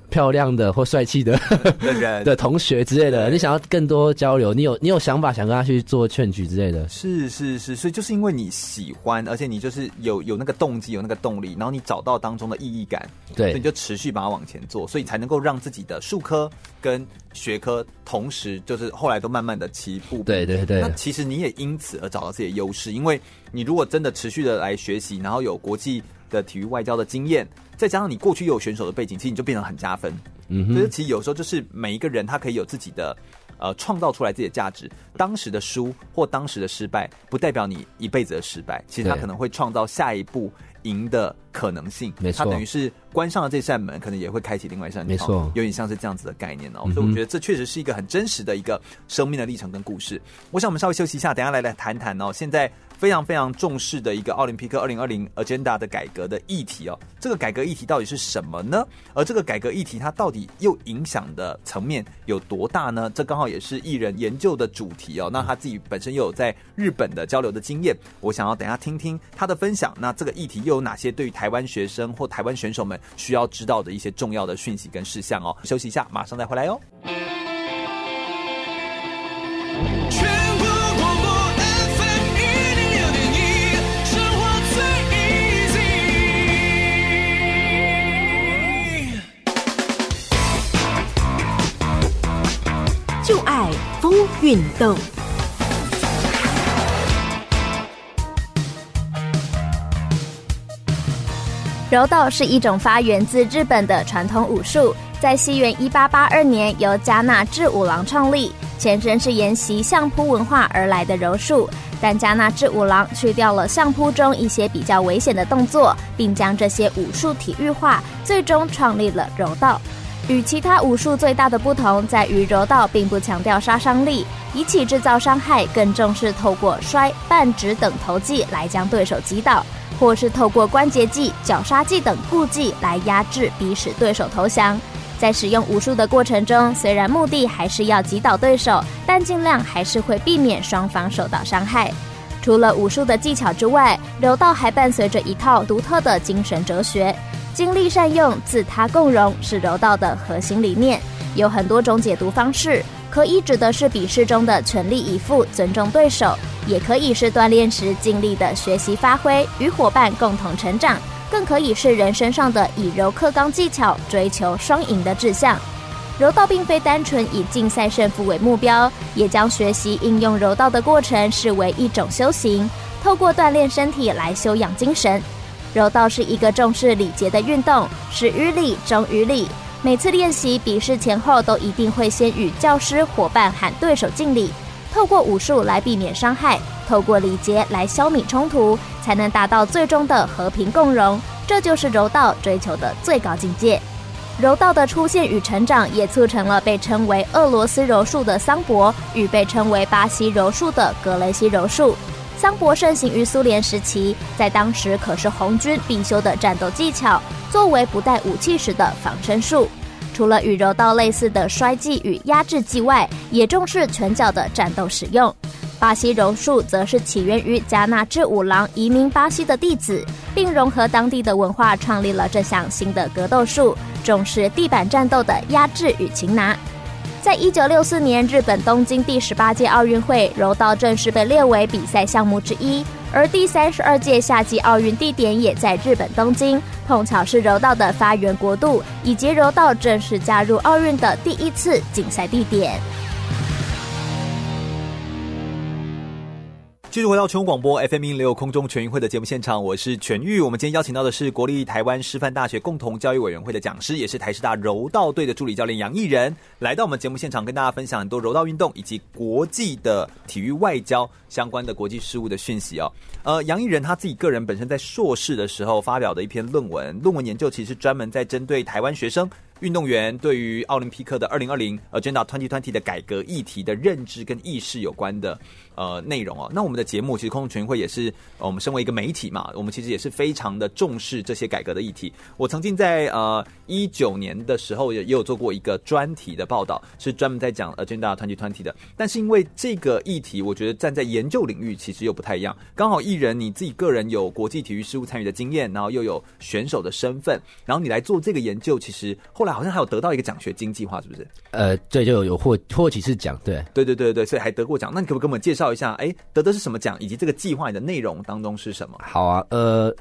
漂亮的或帅气的的人 的同学之类的，你想要更多交流，你有你有想法想跟他去做劝举之类的，是是是，所以就是因为你喜欢，而且你就是有有那个动机，有那个动力，然后你找到当中的意义感，对，所以你就持续把它往前做，所以才能够让自己的术科跟学科同时就是后来都慢慢的起步。对对对，那其实你也因此而找到自己的优势，因为你如果真的持续的来学习，然后有国际的体育外交的经验。再加上你过去又有选手的背景，其实你就变得很加分。嗯哼，所以其实有时候就是每一个人他可以有自己的呃创造出来自己的价值。当时的输或当时的失败，不代表你一辈子的失败。其实他可能会创造下一步赢的可能性。没错，他等于是关上了这扇门，可能也会开启另外一扇门。没错，有点像是这样子的概念哦。嗯、所以我觉得这确实是一个很真实的一个生命的历程跟故事。我想我们稍微休息一下，等一下来来谈谈哦。现在。非常非常重视的一个奥林匹克二零二零 Agenda 的改革的议题哦，这个改革议题到底是什么呢？而这个改革议题它到底又影响的层面有多大呢？这刚好也是艺人研究的主题哦。那他自己本身又有在日本的交流的经验，我想要等一下听听他的分享。那这个议题又有哪些对于台湾学生或台湾选手们需要知道的一些重要的讯息跟事项哦？休息一下，马上再回来哦。就爱风运动。柔道是一种发源自日本的传统武术，在西元一八八二年由加纳志五郎创立，前身是沿袭相扑文化而来的柔术，但加纳志五郎去掉了相扑中一些比较危险的动作，并将这些武术体育化，最终创立了柔道。与其他武术最大的不同在于，柔道并不强调杀伤力，比起制造伤害，更重视透过摔、绊、直等投技来将对手击倒，或是透过关节技、绞杀技等固技来压制，逼使对手投降。在使用武术的过程中，虽然目的还是要击倒对手，但尽量还是会避免双方受到伤害。除了武术的技巧之外，柔道还伴随着一套独特的精神哲学。精力善用，自他共荣是柔道的核心理念。有很多种解读方式，可以指的是比试中的全力以赴、尊重对手，也可以是锻炼时尽力的学习发挥，与伙伴共同成长，更可以是人身上的以柔克刚技巧，追求双赢的志向。柔道并非单纯以竞赛胜负为目标，也将学习应用柔道的过程视为一种修行，透过锻炼身体来修养精神。柔道是一个重视礼节的运动，始于礼，终于礼。每次练习比试前后，都一定会先与教师、伙伴喊对手敬礼。透过武术来避免伤害，透过礼节来消弭冲突，才能达到最终的和平共荣。这就是柔道追求的最高境界。柔道的出现与成长，也促成了被称为俄罗斯柔术的桑博与被称为巴西柔术的格雷西柔术。桑博盛行于苏联时期，在当时可是红军必修的战斗技巧，作为不带武器时的防身术。除了与柔道类似的摔技与压制技外，也重视拳脚的战斗使用。巴西柔术则是起源于加纳志五郎移民巴西的弟子，并融合当地的文化，创立了这项新的格斗术，重视地板战斗的压制与擒拿。在一九六四年日本东京第十八届奥运会，柔道正式被列为比赛项目之一，而第三十二届夏季奥运地点也在日本东京，碰巧是柔道的发源国度，以及柔道正式加入奥运的第一次竞赛地点。继续回到全国广播 FM 一零六空中全运会的节目现场，我是全玉。我们今天邀请到的是国立台湾师范大学共同教育委员会的讲师，也是台师大柔道队的助理教练杨艺人，来到我们节目现场，跟大家分享很多柔道运动以及国际的体育外交相关的国际事务的讯息哦。呃，杨艺人他自己个人本身在硕士的时候发表的一篇论文，论文研究其实专门在针对台湾学生运动员对于奥林匹克的二零二零 Agenda 2020的改革议题的认知跟意识有关的呃内容哦。那我们的节目其实空中全运会也是，呃，我们身为一个媒体嘛，我们其实也是非常的重视这些改革的议题。我曾经在呃一九年的时候也也有做过一个专题的报道，是专门在讲 Agenda 2020的。但是因为这个议题，我觉得站在研究领域其实又不太一样。刚好艺人你自己个人有国际体育事务参与的经验，然后又有选手的身份，然后你来做这个研究，其实后来。好像还有得到一个奖学金计划，是不是？呃，对，就有有获获几次奖，对，对对对对，所以还得过奖。那你可不可以给我们介绍一下？哎，得的是什么奖，以及这个计划的内容当中是什么？好啊，呃。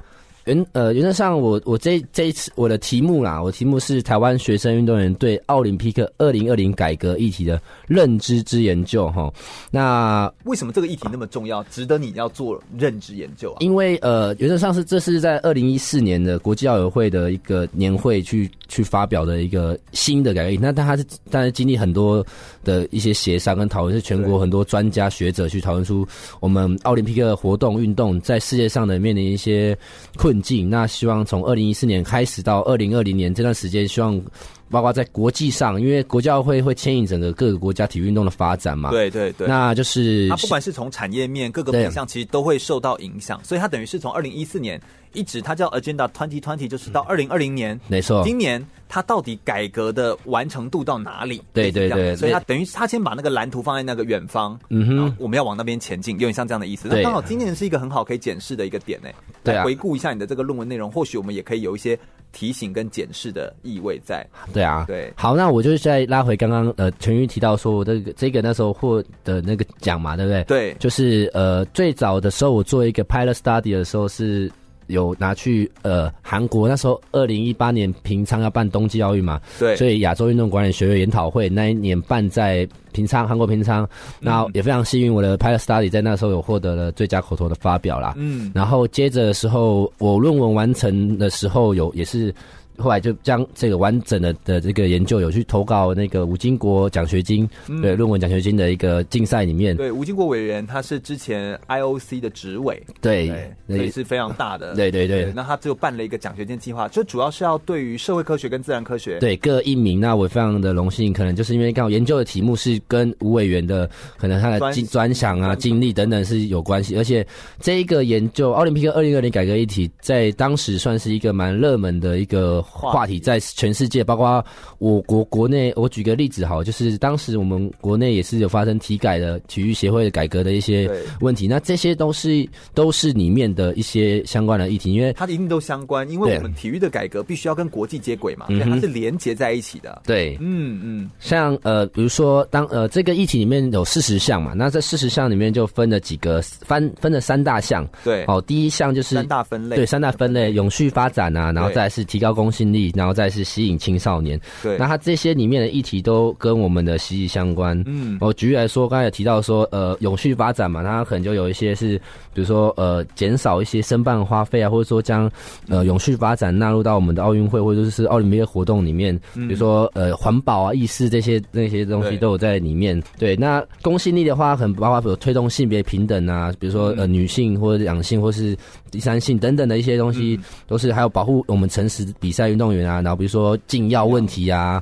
原呃原则上我，我我这这一次我的题目啦，我题目是台湾学生运动员对奥林匹克二零二零改革议题的认知之研究哈。那为什么这个议题那么重要，值得你要做认知研究啊？因为呃原则上是这是在二零一四年的国际奥委会的一个年会去去发表的一个新的改革议题。那但它是但是经历很多的一些协商跟讨论，是全国很多专家学者去讨论出我们奥林匹克活动运动在世界上的面临一些困境。那希望从二零一四年开始到二零二零年这段时间，希望包括在国际上，因为国教会会牵引整个各个国家体育运动的发展嘛。对对对。那就是它不管是从产业面各个面向，其实都会受到影响。所以它等于是从二零一四年一直，它叫 Agenda 2020，就是到二零二零年。没错。今年它到底改革的完成度到哪里？对对对。所以它等于是它先把那个蓝图放在那个远方，嗯哼，我们要往那边前进，有点像这样的意思。那刚好今年是一个很好可以检视的一个点呢。对啊。回顾一下你的这个论文内容，或许我们也可以有一些提醒跟检视的意味在。对啊。对。好，那我就是再拉回刚刚呃陈玉提到说我这个这个那时候获的那个奖嘛，对不对？对。就是呃最早的时候我做一个 pilot study 的时候是。有拿去呃韩国那时候二零一八年平昌要办冬季奥运嘛，对，所以亚洲运动管理学院研讨会那一年办在平昌，韩国平昌，那也非常幸运，我的 pilot study 在那时候有获得了最佳口头的发表啦，嗯，然后接着的时候我论文完成的时候有也是。后来就将这个完整的的这个研究有去投稿那个吴金国奖学金，嗯、对论文奖学金的一个竞赛里面。对吴金国委员，他是之前 IOC 的执委，对，所以是非常大的。对对对，对，那他只有办了一个奖学金计划，就主要是要对于社会科学跟自然科学，对各一名。那我非常的荣幸，可能就是因为刚好研究的题目是跟吴委员的可能他的专专享啊、经历等等是有关系，而且这一个研究奥林匹克二零二零改革议题，在当时算是一个蛮热门的一个。话题。在全世界，包括我国国内，我举个例子哈，就是当时我们国内也是有发生体改的体育协会的改革的一些问题，那这些都是都是里面的一些相关的议题，因为它一定都相关，因为我们体育的改革必须要跟国际接轨嘛，对，它是连接在一起的。对，嗯嗯，像呃，比如说当呃这个议题里面有四十项嘛，那这四十项里面就分了几个分分了三大项，对，哦，第一项就是三大分类，对，三大分类，永续发展啊，然后再是提高公信力。然后再是吸引青少年，对，那他这些里面的议题都跟我们的息息相关。嗯，我举例来说，刚才有提到说，呃，永续发展嘛，它可能就有一些是，比如说，呃，减少一些申办花费啊，或者说将呃永续发展纳入到我们的奥运会或者是奥林匹克活动里面，比如说呃环保啊、意识这些那些东西都有在里面。对，那公信力的话，可能包括有推动性别平等啊，比如说呃女性或者两性或是第三性等等的一些东西，都是还有保护我们诚实比赛运动员。啊，然后比如说禁药问题啊，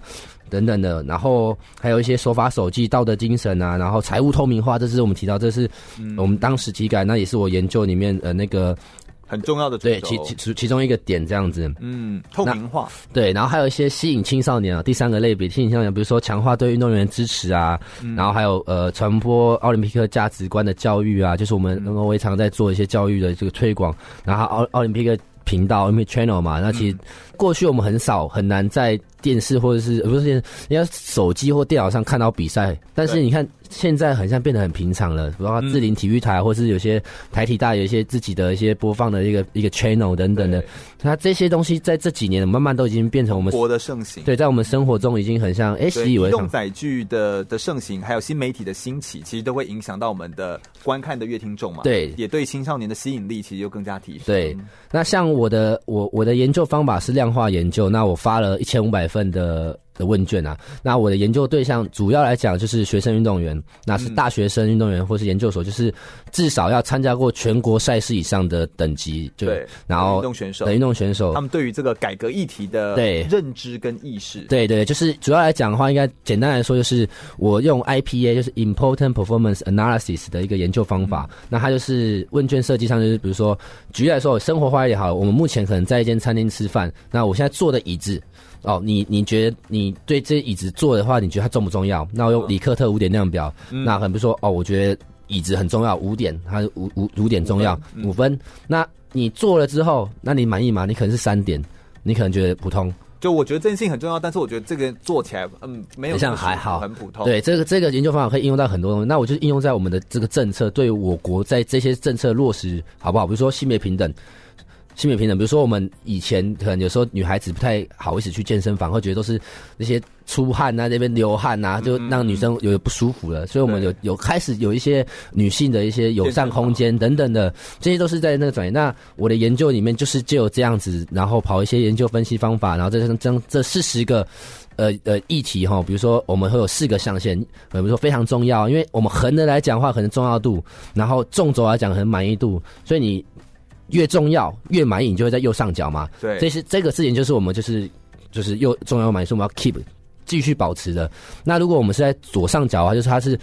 等等的，然后还有一些守法守纪、道德精神啊，然后财务透明化，这是我们提到，这是我们当时体改，那也是我研究里面呃那个很重要的对其其其中一个点这样子。嗯，透明化。对，然后还有一些吸引青少年啊，第三个类别吸引青少年，比如说强化对运动员支持啊，嗯、然后还有呃传播奥林匹克价值观的教育啊，就是我们能够我常在做一些教育的这个推广，然后奥奥林匹克频道，因为 channel 嘛，那其实过去我们很少很难在电视或者是不是你要手机或电脑上看到比赛，但是你看。现在很像变得很平常了，包括智林体育台，或是有些台体大有一些自己的一些播放的一个一个 channel 等等的，那这些东西在这几年慢慢都已经变成我们国的盛行。对，在我们生活中已经很像哎习以为动载具的的盛行，还有新媒体的兴起，其实都会影响到我们的观看的乐听众嘛。对，也对青少年的吸引力其实就更加提升。对，那像我的我我的研究方法是量化研究，那我发了一千五百份的。的问卷啊。那我的研究对象主要来讲就是学生运动员，那是大学生运动员或是研究所，就是至少要参加过全国赛事以上的等级。对，然后运动选手，运动选手，他们对于这个改革议题的对认知跟意识，对对，就是主要来讲的话，应该简单来说就是我用 IPA，就是 Important Performance Analysis 的一个研究方法。嗯、那它就是问卷设计上就是，比如说举例来说，生活化也好，我们目前可能在一间餐厅吃饭，那我现在坐的椅子。哦，你你觉得你对这椅子坐的话，你觉得它重不重要？那我用里克特五点量表，嗯、那可能比如说哦，我觉得椅子很重要，五点，它五五五点重要，五分，嗯、那你坐了之后，那你满意吗？你可能是三点，你可能觉得普通。就我觉得这件事情很重要，但是我觉得这个做起来，嗯，没有像还好，很普通。对，这个这个研究方法可以应用到很多东西。那我就应用在我们的这个政策，对我国在这些政策落实好不好？比如说性别平等。性别平等，比如说我们以前可能有时候女孩子不太好意思去健身房，会觉得都是那些出汗啊，那边流汗啊，就让女生有不舒服了。所以我们有有开始有一些女性的一些友善空间等等的，这些都是在那个转移。那我的研究里面就是就有这样子，然后跑一些研究分析方法，然后这这这四十个呃呃议题哈，比如说我们会有四个象限，比如说非常重要，因为我们横的来讲话可能重要度，然后纵轴来讲可能满意度，所以你。越重要越满意，你就会在右上角嘛。对，这是这个事情，就是我们就是就是右重要满意，是我们要 keep 继续保持的。那如果我们是在左上角啊，就是它是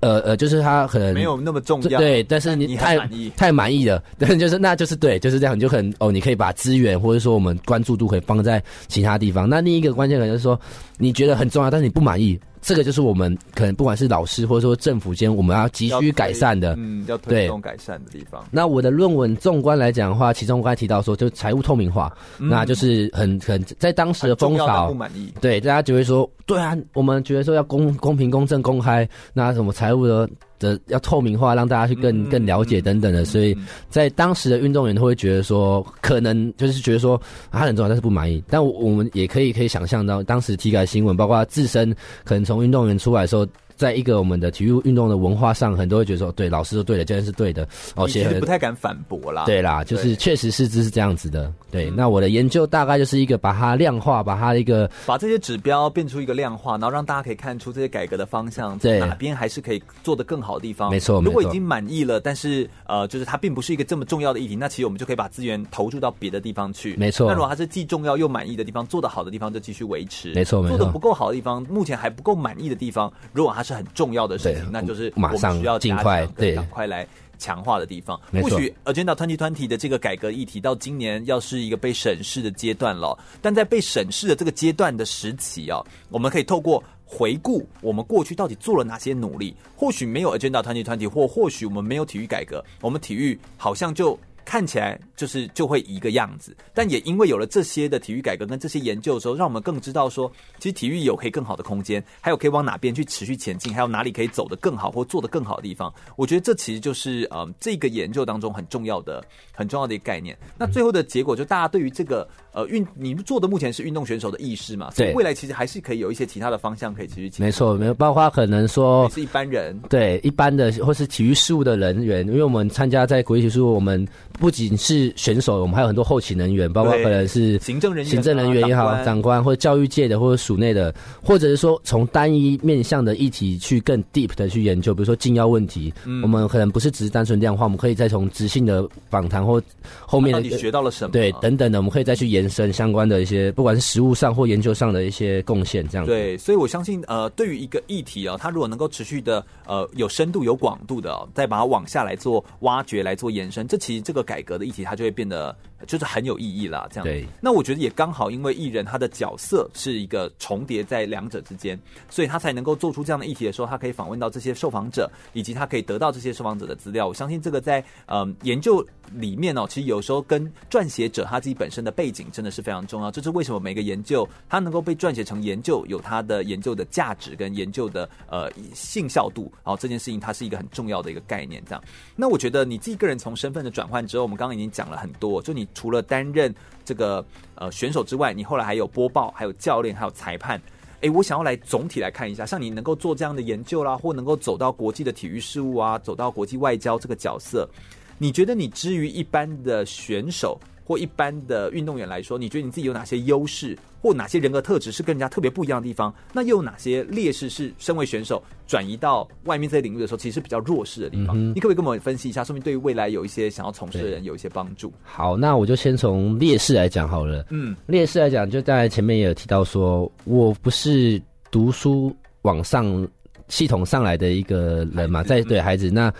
呃呃，就是它可能没有那么重要，对，但是你太你太满意了，对，就是那就是对，就是这样，你就很哦，你可以把资源或者说我们关注度可以放在其他地方。那另一个关键可能就是说，你觉得很重要，但是你不满意。这个就是我们可能不管是老师或者说政府间，我们要急需改善的，嗯，要推动改善的地方。那我的论文纵观来讲的话，其中我刚才提到说，就财务透明化，嗯、那就是很很在当时的风潮，不满意，对大家就会说，对啊，我们觉得说要公公平、公正、公开，那什么财务的。的要透明化，让大家去更更了解等等的，所以在当时的运动员都会觉得说，可能就是觉得说他很重要，但是不满意。但我我们也可以可以想象到，当时体改新闻，包括他自身可能从运动员出来的时候。在一个我们的体育运动的文化上，很多会觉得说，对，老师说对的，教练是对的。哦，其实不太敢反驳啦。对啦，就是确实是这是这样子的。对，那我的研究大概就是一个把它量化，把它一个把这些指标变出一个量化，然后让大家可以看出这些改革的方向，在哪边还是可以做得更好的地方。没错，如果已经满意了，但是呃，就是它并不是一个这么重要的议题，那其实我们就可以把资源投入到别的地方去。没错。那如果它是既重要又满意的地方，做得好的地方就继续维持。没错，没错。做得不够好的地方，目前还不够满意的地方，如果它是很重要的。事情，那就是马上需要尽快对赶快来强化的地方。或许 Agenda Twenty Twenty 的这个改革议题到今年要是一个被审视的阶段了，但在被审视的这个阶段的时期啊，我们可以透过回顾我们过去到底做了哪些努力。或许没有 Agenda 2020，或或许我们没有体育改革，我们体育好像就。看起来就是就会一个样子，但也因为有了这些的体育改革跟这些研究的时候，让我们更知道说，其实体育有可以更好的空间，还有可以往哪边去持续前进，还有哪里可以走得更好或做得更好的地方。我觉得这其实就是嗯这个研究当中很重要的、很重要的一个概念。那最后的结果就大家对于这个呃运你们做的目前是运动选手的意识嘛？所以未来其实还是可以有一些其他的方向可以继续。没错，没有包括可能说是一般人对一般的或是体育事务的人员，因为我们参加在国际体育事务我们。不仅是选手，我们还有很多后勤人员，包括可能是行政人员、行政人员也好，长官或者教育界的，或者属内的，或者是说从单一面向的议题去更 deep 的去研究，比如说禁药问题，嗯、我们可能不是只是单纯量化，我们可以再从直性的访谈或后面的你学到了什么，对等等的，我们可以再去延伸相关的一些，不管是实物上或研究上的一些贡献，这样子。对，所以我相信，呃，对于一个议题啊，它如果能够持续的，呃，有深度、有广度的、再把它往下来做挖掘、来做延伸，这其实这个。改革的议题，它就会变得就是很有意义啦。这样，对。那我觉得也刚好，因为艺人他的角色是一个重叠在两者之间，所以他才能够做出这样的议题的时候，他可以访问到这些受访者，以及他可以得到这些受访者的资料。我相信这个在嗯、呃、研究里面哦，其实有时候跟撰写者他自己本身的背景真的是非常重要。这是为什么每个研究它能够被撰写成研究，有它的研究的价值跟研究的呃信效度。然后这件事情它是一个很重要的一个概念。这样，那我觉得你自己个人从身份的转换之后。我们刚刚已经讲了很多，就你除了担任这个呃选手之外，你后来还有播报，还有教练，还有裁判。诶，我想要来总体来看一下，像你能够做这样的研究啦，或能够走到国际的体育事务啊，走到国际外交这个角色，你觉得你之于一般的选手，或一般的运动员来说，你觉得你自己有哪些优势，或哪些人格特质是跟人家特别不一样的地方？那又有哪些劣势是身为选手转移到外面这些领域的时候，其实是比较弱势的地方？嗯、你可不可以跟我们分析一下，说明对于未来有一些想要从事的人有一些帮助？好，那我就先从劣势来讲好了。嗯，劣势来讲，就在前面也有提到说，我不是读书往上。系统上来的一个人嘛，在对孩子，那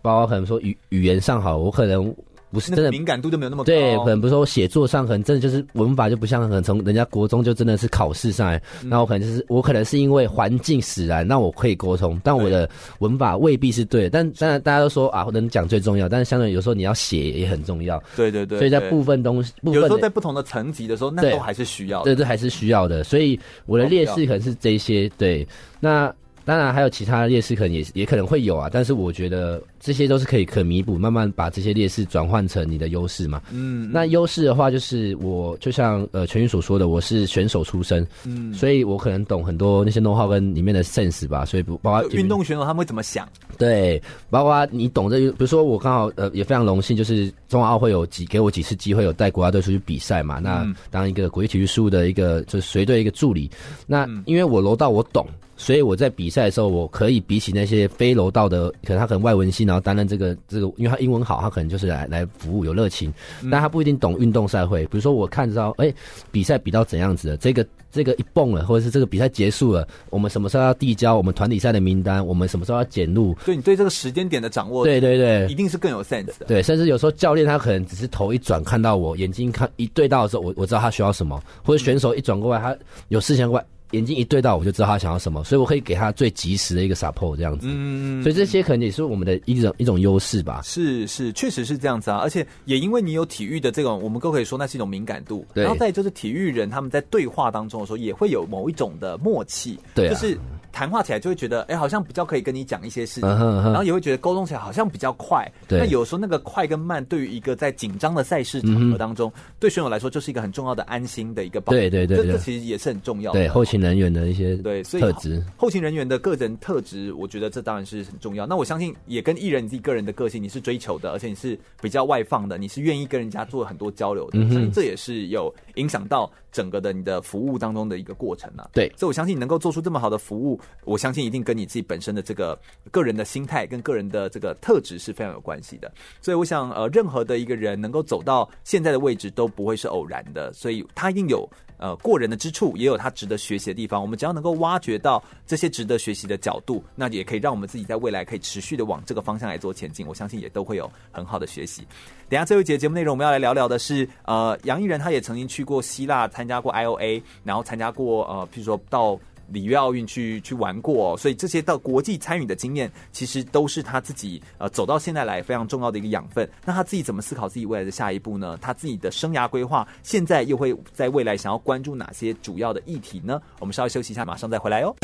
包括可能说语语言上好，我可能不是真的敏感度就没有那么高。对，可能不是说我写作上可能真的就是文法就不像可能从人家国中就真的是考试上来，那我可能就是我可能是因为环境使然，那我可以沟通，但我的文法未必是对的。但当然大家都说啊，能讲最重要，但是相对有时候你要写也很重要。对对对，所以在部分东西，部分有时候在不同的层级的时候，那都还是需要的。对，这还是需要的。所以我的劣势可能是这些。对，那。当然还有其他的劣势，可能也也可能会有啊，但是我觉得这些都是可以可弥补，慢慢把这些劣势转换成你的优势嘛。嗯，那优势的话，就是我就像呃全宇所说的，我是选手出身，嗯，所以我可能懂很多那些 know how 跟里面的 sense 吧，所以不包括运动选手他们会怎么想？对，包括你懂这，比如说我刚好呃也非常荣幸，就是中华奥会有几给我几次机会有带国家队出去比赛嘛，那当一个国际体育事务的一个就是随队一个助理，那因为我楼道我懂。所以我在比赛的时候，我可以比起那些非楼道的，可能他可能外文系，然后担任这个这个，因为他英文好，他可能就是来来服务，有热情，但他不一定懂运动赛会。比如说我看到，哎、欸，比赛比到怎样子的，这个这个一蹦了，或者是这个比赛结束了，我们什么时候要递交我们团体赛的名单？我们什么时候要检录？对你对这个时间点的掌握，对对对，一定是更有 sense 的。对，甚至有时候教练他可能只是头一转看到我眼睛看一对到的时候，我我知道他需要什么，或者选手一转过来，他有事情过来。眼睛一对到，我就知道他想要什么，所以我可以给他最及时的一个 support 这样子。嗯，所以这些可能也是我们的一种一种优势吧。是是，确实是这样子啊。而且也因为你有体育的这种，我们都可以说那是一种敏感度。对。然后再就是体育人他们在对话当中的时候，也会有某一种的默契。对、啊。就是。谈话起来就会觉得，哎、欸，好像比较可以跟你讲一些事情，uh uh. 然后也会觉得沟通起来好像比较快。对，那有时候那个快跟慢，对于一个在紧张的赛事场合当中，uh. 对选手来说就是一个很重要的安心的一个。对对对，对，这这其实也是很重要的。对后勤人员的一些对特质，后勤人员的个人特质，我觉得这当然是很重要。那我相信也跟艺人你自己个人的个性，你是追求的，而且你是比较外放的，你是愿意跟人家做很多交流的，所以这也是有影响到整个的你的服务当中的一个过程啊。对，所以我相信你能够做出这么好的服务，我相信一定。跟你自己本身的这个个人的心态跟个人的这个特质是非常有关系的，所以我想，呃，任何的一个人能够走到现在的位置都不会是偶然的，所以他一定有呃过人的之处，也有他值得学习的地方。我们只要能够挖掘到这些值得学习的角度，那也可以让我们自己在未来可以持续的往这个方向来做前进。我相信也都会有很好的学习。等下最后一节节目内容，我们要来聊聊的是，呃，杨艺人他也曾经去过希腊参加过 IOA，然后参加过呃，譬如说到。里约奥运去去玩过，所以这些到国际参与的经验，其实都是他自己呃走到现在来非常重要的一个养分。那他自己怎么思考自己未来的下一步呢？他自己的生涯规划，现在又会在未来想要关注哪些主要的议题呢？我们稍微休息一下，马上再回来哦。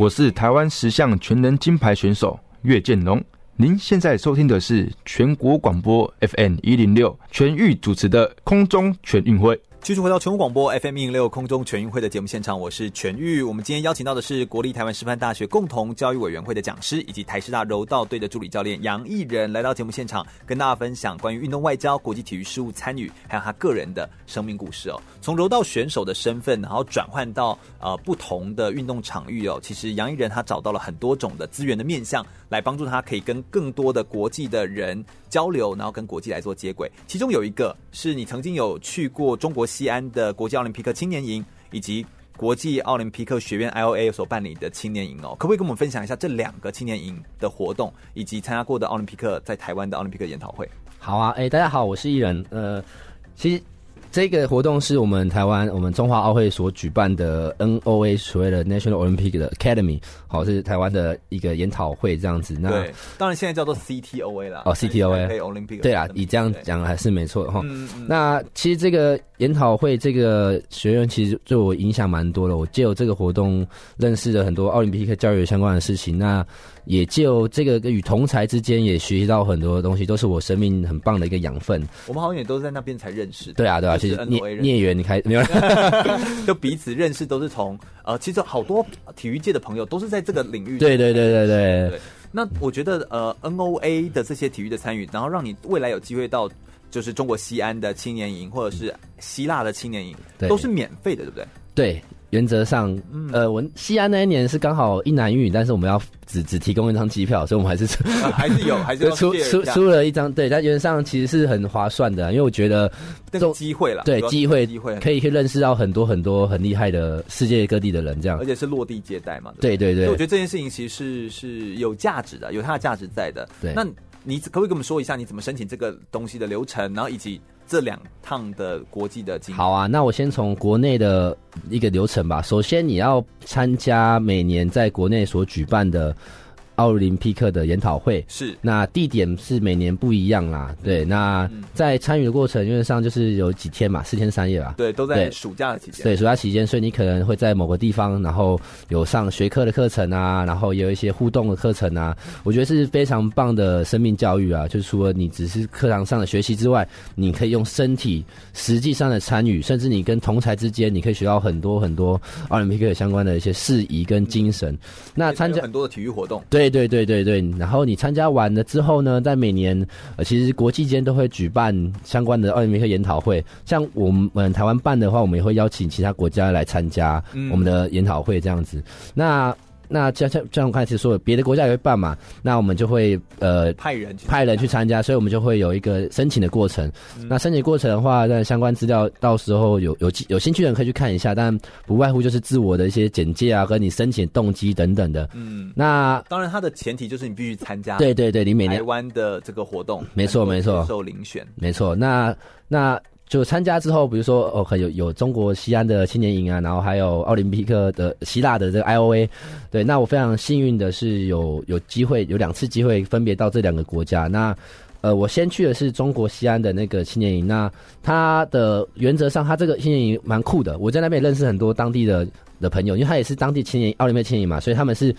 我是台湾十项全能金牌选手岳建龙。您现在收听的是全国广播 FM 一零六全域主持的空中全运会。继续回到全国广播 FM 一零六空中全运会的节目现场，我是全玉。我们今天邀请到的是国立台湾师范大学共同教育委员会的讲师，以及台师大柔道队的助理教练杨艺人，来到节目现场，跟大家分享关于运动外交、国际体育事务参与，还有他个人的生命故事哦。从柔道选手的身份，然后转换到呃不同的运动场域哦，其实杨艺人他找到了很多种的资源的面向，来帮助他可以跟更多的国际的人交流，然后跟国际来做接轨。其中有一个是你曾经有去过中国。西安的国际奥林匹克青年营以及国际奥林匹克学院 （IOA） 所办理的青年营哦，可不可以跟我们分享一下这两个青年营的活动，以及参加过的奥林匹克在台湾的奥林匹克研讨会？好啊，哎、大家好，我是艺人。呃，其实这个活动是我们台湾我们中华奥会所举办的 NOA 所谓的 National Olympic Academy，好，是台湾的一个研讨会这样子。那对，当然现在叫做 CTOA 啦。哦，CTOA。对啊，你这样讲还是没错哈。那其实这个研讨会这个学院其实对我影响蛮多的，我借由这个活动认识了很多奥林匹克教育相关的事情。那也就这个与同才之间也学习到很多东西，都是我生命很棒的一个养分。我们好像也都是在那边才认识的。对啊，对啊，其实孽孽缘你开没有？就彼此认识都是从呃，其实好多体育界的朋友都是在这个领域。对对对对对，对。那我觉得呃，NOA 的这些体育的参与，然后让你未来有机会到就是中国西安的青年营，或者是希腊的青年营，对都是免费的，对不对？对。原则上，呃，我西安那一年是刚好一男一女，但是我们要只只提供一张机票，所以我们还是、啊、还是有，还是出出出了一张，对，但原则上其实是很划算的，因为我觉得这种机会了，对，机会机会。可以去认识到很多很多很厉害的世界各地的人，这样，而且是落地接待嘛，对对？对，我觉得这件事情其实是是有价值的，有它的价值在的。对，那你可不可以跟我们说一下你怎么申请这个东西的流程，然后以及？这两趟的国际的经。好啊，那我先从国内的一个流程吧。首先，你要参加每年在国内所举办的。奥林匹克的研讨会是，那地点是每年不一样啦。对，那在参与的过程，因为上就是有几天嘛，四天三夜吧。对，都在暑假的期间。对，暑假期间，所以你可能会在某个地方，然后有上学科的课程啊，然后也有一些互动的课程啊。我觉得是非常棒的生命教育啊！就是除了你只是课堂上的学习之外，你可以用身体实际上的参与，甚至你跟同才之间，你可以学到很多很多奥林匹克相关的一些事宜跟精神。那参加很多的体育活动，对。对对对对，然后你参加完了之后呢，在每年呃，其实国际间都会举办相关的奥林匹克研讨会。像我们台湾办的话，我们也会邀请其他国家来参加我们的研讨会这样子。嗯、那那像像像我刚才说的，别的国家也会办嘛，那我们就会呃派人去派人去参加，所以我们就会有一个申请的过程。嗯、那申请过程的话，那相关资料到时候有有有兴趣的人可以去看一下，但不外乎就是自我的一些简介啊，跟你申请动机等等的。嗯，那当然，它的前提就是你必须参加。对对对，你每年台湾的这个活动，没错没错，受遴选，没错。那那。就参加之后，比如说哦，有有中国西安的青年营啊，然后还有奥林匹克的希腊的这个 IOA，对，那我非常幸运的是有有机会有两次机会分别到这两个国家。那呃，我先去的是中国西安的那个青年营，那它的原则上，它这个青年营蛮酷的。我在那边也认识很多当地的的朋友，因为他也是当地青年奥林匹克青年营嘛，所以他们是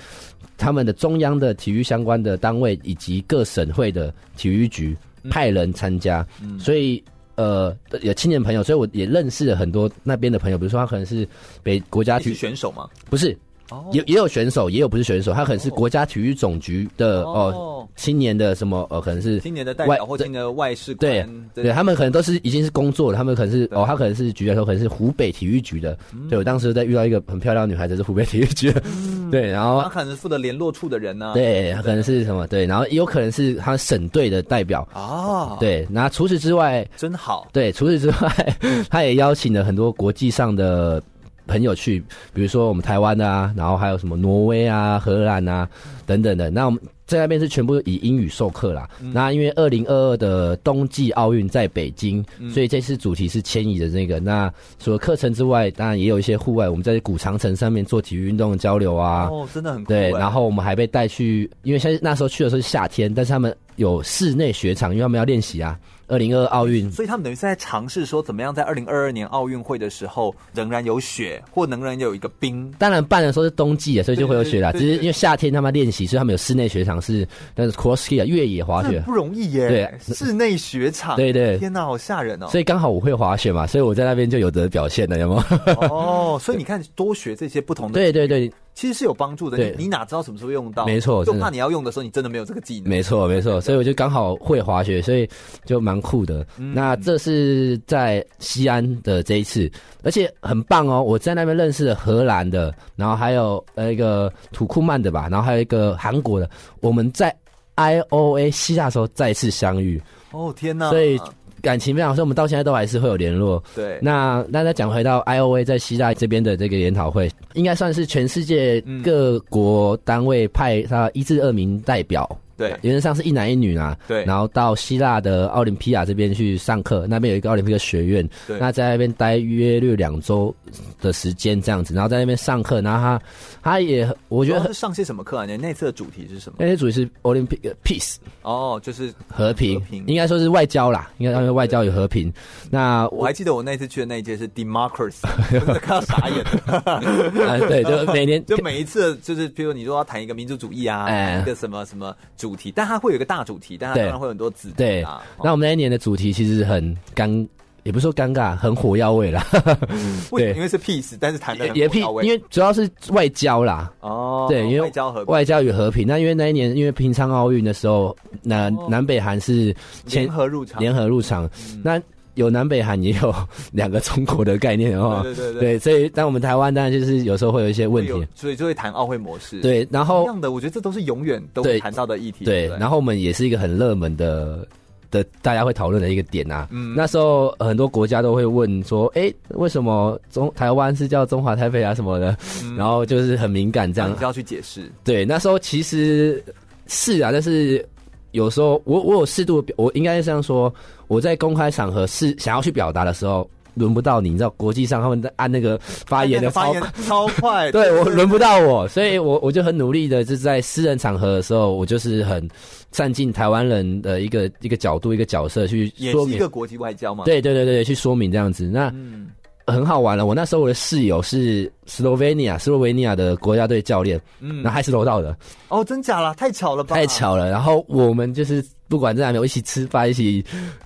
他们的中央的体育相关的单位以及各省会的体育局派人参加，嗯、所以。呃，有青年朋友，所以我也认识了很多那边的朋友。比如说，他可能是北国家体育选手吗？不是，哦、也也有选手，也有不是选手。他可能是国家体育总局的哦。哦青年的什么呃，可能是青年的代表或青年的外事官，对对，对，他们可能都是已经是工作了，他们可能是哦，他可能是举例来说，可能是湖北体育局的。嗯、对，我当时在遇到一个很漂亮女孩子，是湖北体育局的，嗯、对，然后他可能是负责联络处的人呢、啊，对，他可能是什么对，然后也有可能是他省队的代表哦，对，那除此之外，真好，对，除此之外，他也邀请了很多国际上的朋友去，比如说我们台湾的啊，然后还有什么挪威啊、荷兰啊等等的，那我们。在那边是全部以英语授课啦。嗯、那因为二零二二的冬季奥运在北京，嗯、所以这次主题是迁移的那个。那除了课程之外，当然也有一些户外，我们在古长城上面做体育运动的交流啊。哦，真的很酷。对，然后我们还被带去，因为现在那时候去的时候是夏天，但是他们有室内雪场，因为他们要练习啊。二零二二奥运，所以他们等于是在尝试说，怎么样在二零二二年奥运会的时候仍然有雪，或仍然有一个冰。当然办的时候是冬季啊，所以就会有雪啦。只是因为夏天他们练习，所以他们有室内雪场是，但是 cross ski 啊，越野滑雪不容易耶。对，室内雪场，对对，天哪，好吓人哦。所以刚好我会滑雪嘛，所以我在那边就有得表现了，有没有？哦，所以你看，多学这些不同的，对对对。其实是有帮助的，你你哪知道什么时候用到？没错，就怕你要用的时候，你真的没有这个技能。没错，没错，所以我就刚好会滑雪，所以就蛮酷的。嗯、那这是在西安的这一次，而且很棒哦！我在那边认识了荷兰的，然后还有呃一个土库曼的吧，然后还有一个韩国的。我们在 IOA 希腊的时候再次相遇。哦天哪！所以。感情非常深，我们到现在都还是会有联络。对，那那再讲回到 IOA 在希腊这边的这个研讨会，应该算是全世界各国单位派他一至二名代表对，原则上是一男一女啦。对，然后到希腊的奥林匹亚这边去上课，那边有一个奥林匹克学院，对，那在那边待约略两周的时间这样子，然后在那边上课，然后他他也我觉得是上些什么课啊？你那次的主题是什么？那次主题是 Olympic Peace，哦，就是和平，和平应该说是外交啦，应该因为外交与和平。那我还记得我那次去的那一届是 Democracy，看到傻眼啊，对，就每年 就每一次就是，比如你说要谈一个民族主义啊，哎、一个什么什么主题，但它会有一个大主题，但它当然会有很多子、啊、对，那我们那一年的主题其实很尴，也不是说尴尬，很火药味啦。嗯、对，因为是 peace，但是谈的也 peace，因为主要是外交啦。哦，对，因为外交和外交与和平。那因为那一年，因为平昌奥运的时候，南、哦、南北韩是联合入场，联合入场。嗯、那有南北韩，也有两个中国的概念哦。对对对，对，所以当我们台湾当然就是有时候会有一些问题，所以就会谈奥会模式。对，然后一样的，我觉得这都是永远都会谈到的议题。对，对，然后我们也是一个很热门的的大家会讨论的一个点啊。嗯，那时候很多国家都会问说，哎，为什么中台湾是叫中华台北啊什么的？嗯、然后就是很敏感这样，你就要去解释。对，那时候其实是啊，但是。有时候我我有适度的，我应该是这样说，我在公开场合是想要去表达的时候，轮不到你，你知道国际上他们在按那个发言的发言超快，对我轮不到我，所以我我就很努力的，就是在私人场合的时候，我就是很站进台湾人的一个一个角度一个角色去说明，也是一个国际外交嘛，对对对对，去说明这样子。那。嗯很好玩了，我那时候我的室友是斯洛维尼亚，斯洛维尼亚的国家队教练，嗯，那还是柔道的。哦，真假了，太巧了吧？太巧了。然后我们就是不管在哪里，一起吃饭，一起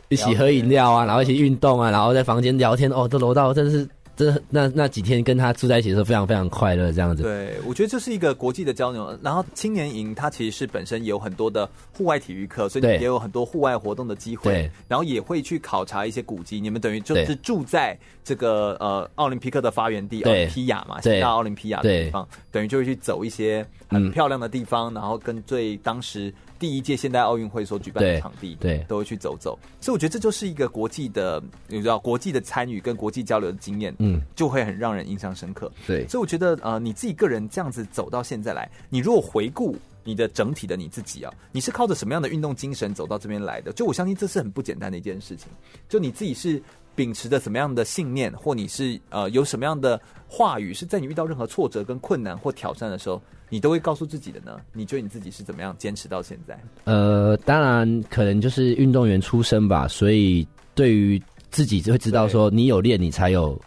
一起喝饮料啊，然后一起运动啊，然后在房间聊天。哦，这柔道真的是。这那那几天跟他住在一起的时候，非常非常快乐，这样子。对，我觉得这是一个国际的交流。然后青年营它其实是本身也有很多的户外体育课，所以也有很多户外活动的机会。对，然后也会去考察一些古迹。你们等于就是住在这个呃奥林匹克的发源地奥林匹亚嘛，希腊奥林匹亚的地方，等于就会去走一些很漂亮的地方，嗯、然后跟最当时。第一届现代奥运会所举办的场地，对，对，都会去走走，所以我觉得这就是一个国际的，你知道，国际的参与跟国际交流的经验，嗯，就会很让人印象深刻。对，所以我觉得，呃，你自己个人这样子走到现在来，你如果回顾你的整体的你自己啊，你是靠着什么样的运动精神走到这边来的？就我相信这是很不简单的一件事情。就你自己是秉持着什么样的信念，或你是呃有什么样的话语，是在你遇到任何挫折跟困难或挑战的时候，你都会告诉自己的呢？你觉得你自己是怎么样坚持到现在？呃，当然可能就是运动员出身吧，所以对于自己就会知道说，你有练，你才有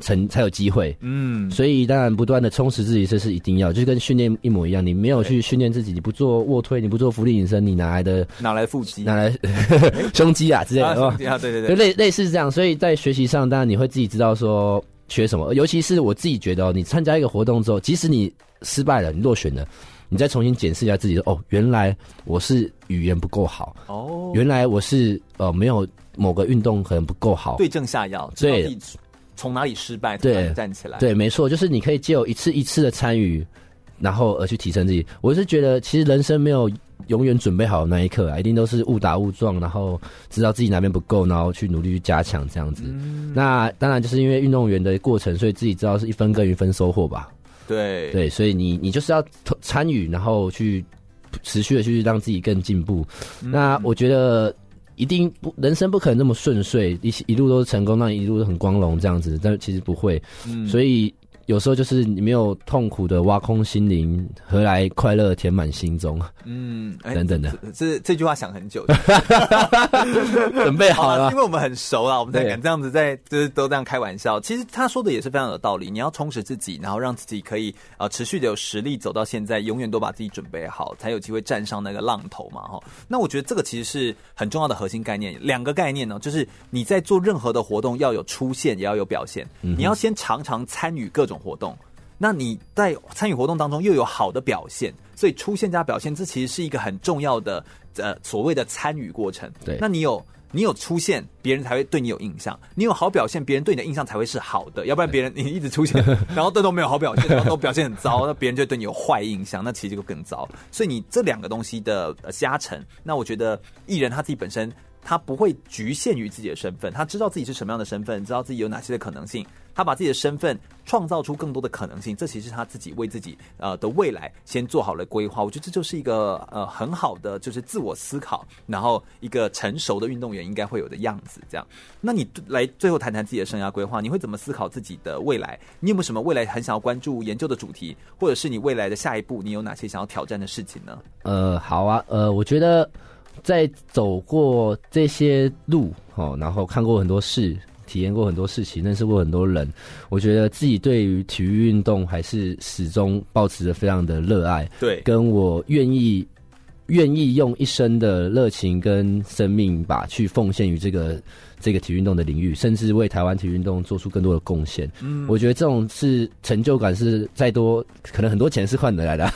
成，才有机会。嗯，所以当然不断的充实自己，这是一定要，就是跟训练一模一样。你没有去训练自己，你不做卧推，你不做浮力引身，你哪来的哪来腹肌？哪来 胸肌啊之类的？对对对，就类类似这样。所以在学习上，当然你会自己知道说缺什么，尤其是我自己觉得哦，你参加一个活动之后，即使你。失败了，你落选了，你再重新检视一下自己说，哦，原来我是语言不够好，哦，原来我是呃没有某个运动可能不够好，对症下药，对，从哪里失败，对，站起来，对，没错，就是你可以借有一次一次的参与，然后而去提升自己。我是觉得，其实人生没有永远准备好的那一刻啊，一定都是误打误撞，然后知道自己哪边不够，然后去努力去加强这样子。嗯、那当然就是因为运动员的过程，所以自己知道是一分耕耘一分收获吧。对对，所以你你就是要参与，然后去持续的去让自己更进步。嗯、那我觉得一定不，人生不可能那么顺遂，一一路都是成功，那一路都很光荣这样子，但其实不会。嗯，所以。有时候就是你没有痛苦的挖空心灵，何来快乐填满心中？嗯，等等的，这这，句话想很久，准备好了，因为我们很熟了，我们在敢这样子在就是都这样开玩笑。其实他说的也是非常有道理，你要充实自己，然后让自己可以呃持续的有实力走到现在，永远都把自己准备好，才有机会站上那个浪头嘛哈。那我觉得这个其实是很重要的核心概念，两个概念呢，就是你在做任何的活动要有出现，也要有表现，嗯、你要先常常参与各种。活动，那你在参与活动当中又有好的表现，所以出现加表现，这其实是一个很重要的呃所谓的参与过程。对，那你有你有出现，别人才会对你有印象；你有好表现，别人对你的印象才会是好的。要不然别人你一直出现，然后都都没有好表现，然后都表现很糟，那别人就会对你有坏印象，那其实就更糟。所以你这两个东西的加成，那我觉得艺人他自己本身他不会局限于自己的身份，他知道自己是什么样的身份，知道自己有哪些的可能性。他把自己的身份创造出更多的可能性，这其实是他自己为自己呃的未来先做好了规划。我觉得这就是一个呃很好的就是自我思考，然后一个成熟的运动员应该会有的样子。这样，那你来最后谈谈自己的生涯规划，你会怎么思考自己的未来？你有没有什么未来很想要关注研究的主题，或者是你未来的下一步，你有哪些想要挑战的事情呢？呃，好啊，呃，我觉得在走过这些路，哦，然后看过很多事。体验过很多事情，认识过很多人，我觉得自己对于体育运动还是始终保持着非常的热爱。对，跟我愿意愿意用一生的热情跟生命吧，去奉献于这个。这个体育运动的领域，甚至为台湾体育运动做出更多的贡献。嗯，我觉得这种是成就感，是再多可能很多钱是换得来的，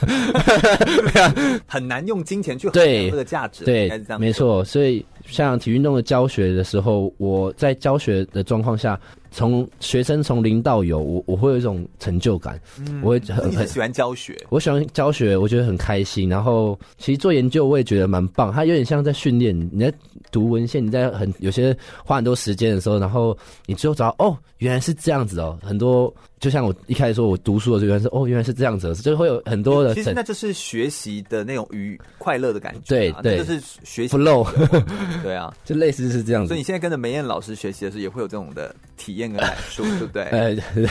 很难用金钱去衡量这个价值。对，对，没错。所以像体育运动的教学的时候，我在教学的状况下。从学生从零到有，我我会有一种成就感，嗯、我会很很喜欢教学，我喜欢教学，我觉得很开心。然后其实做研究我也觉得蛮棒，它有点像在训练。你在读文献，你在很有些花很多时间的时候，然后你最后找到哦，原来是这样子哦，很多。就像我一开始说，我读书的时候，原来是哦，原来是这样子，就是会有很多的。其实那就是学习的那种愉快乐的感觉。对对，就是学习。flow。对啊，就类似是这样子。所以你现在跟着梅艳老师学习的时候，也会有这种的体验跟感受，对不对？哎，对。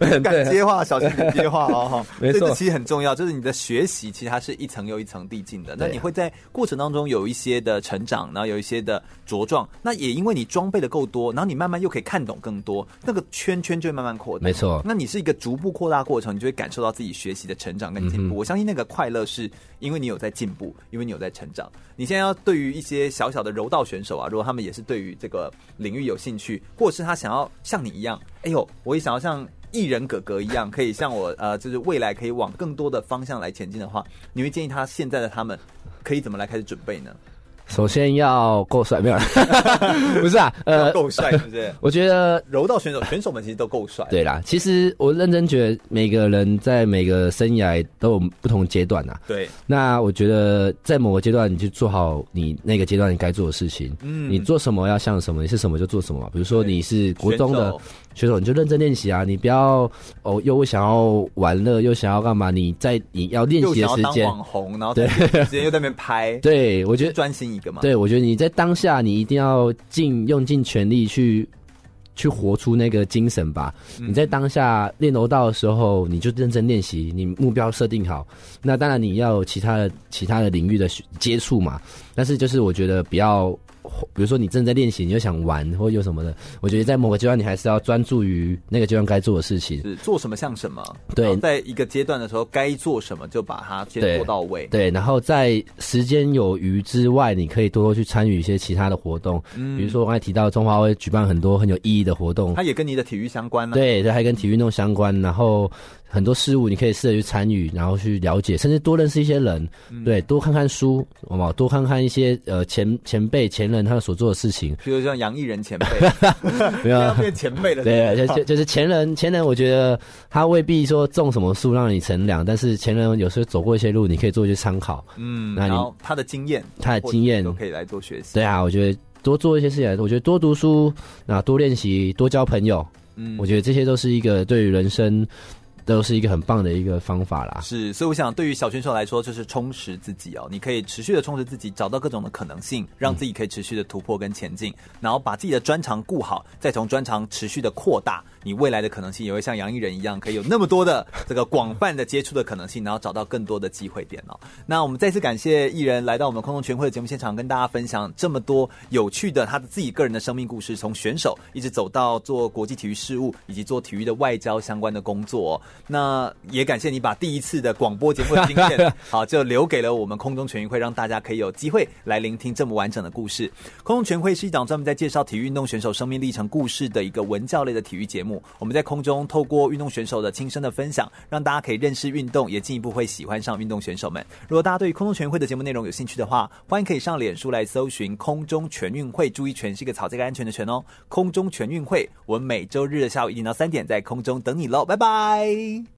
哎，敢接话，小心点接话哦。哈，没错，这其实很重要，就是你的学习，其实它是一层又一层递进的。那你会在过程当中有一些的成长，然后有一些的茁壮。那也因为你装备的够多，然后你慢慢又可以看懂更多，那个圈。圈就会慢慢扩大，没错。那你是一个逐步扩大过程，你就会感受到自己学习的成长跟进步。嗯、我相信那个快乐是因为你有在进步，因为你有在成长。你现在要对于一些小小的柔道选手啊，如果他们也是对于这个领域有兴趣，或者是他想要像你一样，哎呦，我也想要像艺人哥哥一样，可以像我呃，就是未来可以往更多的方向来前进的话，你会建议他现在的他们可以怎么来开始准备呢？首先要够帅，没有？不是啊，呃，够帅是不是？我觉得柔道选手选手们其实都够帅。对啦，其实我认真觉得每个人在每个生涯都有不同阶段呐。对。那我觉得在某个阶段，你就做好你那个阶段你该做的事情。嗯。你做什么要像什么，你是什么就做什么。比如说你是国中的选手，你就认真练习啊！你不要哦，又想要玩乐，又想要干嘛？你在你要练习的时间，网红，然后对时间又在那边拍。对，我觉得专心。一个嘛，对，我觉得你在当下，你一定要尽用尽全力去去活出那个精神吧。嗯、你在当下练柔道的时候，你就认真练习，你目标设定好。那当然你要有其他的其他的领域的接触嘛，但是就是我觉得不要。比如说你正在练习，你又想玩或有什么的，我觉得在某个阶段你还是要专注于那个阶段该做的事情，是做什么像什么。对，在一个阶段的时候该做什么就把它先做到位。对，然后在时间有余之外，你可以多多去参与一些其他的活动。嗯，比如说我刚才提到中华会举办很多很有意义的活动，它也跟你的体育相关呢、啊。对，对，还跟体育运动相关，然后。很多事物你可以试着去参与，然后去了解，甚至多认识一些人，嗯、对，多看看书，好不好？多看看一些呃前前辈前人他们所做的事情，比如像杨艺人前辈，不要变前辈了，对，就就是前人前人，我觉得他未必说种什么树让你乘凉，但是前人有时候走过一些路，你可以做一些参考，嗯，那你他的经验，他的经验。都可以来做学习，对啊，我觉得多做一些事情，我觉得多读书，那，多练习，多交朋友，嗯，我觉得这些都是一个对于人生。都是一个很棒的一个方法啦。是，所以我想，对于小选手来说，就是充实自己哦。你可以持续的充实自己，找到各种的可能性，让自己可以持续的突破跟前进，然后把自己的专长顾好，再从专长持续的扩大，你未来的可能性也会像杨艺人一样，可以有那么多的这个广泛的接触的可能性，然后找到更多的机会点哦。那我们再次感谢艺人来到我们空中全会的节目现场，跟大家分享这么多有趣的他的自己个人的生命故事，从选手一直走到做国际体育事务，以及做体育的外交相关的工作。那也感谢你把第一次的广播节目的经验，好，就留给了我们空中全运会，让大家可以有机会来聆听这么完整的故事。空中全会是一档专门在介绍体育运动选手生命历程故事的一个文教类的体育节目。我们在空中透过运动选手的亲身的分享，让大家可以认识运动，也进一步会喜欢上运动选手们。如果大家对于空中全运会的节目内容有兴趣的话，欢迎可以上脸书来搜寻“空中全运会”，注意“全”是一个草这个安全的“全”哦。空中全运会，我们每周日的下午一点到三点在空中等你喽，拜拜。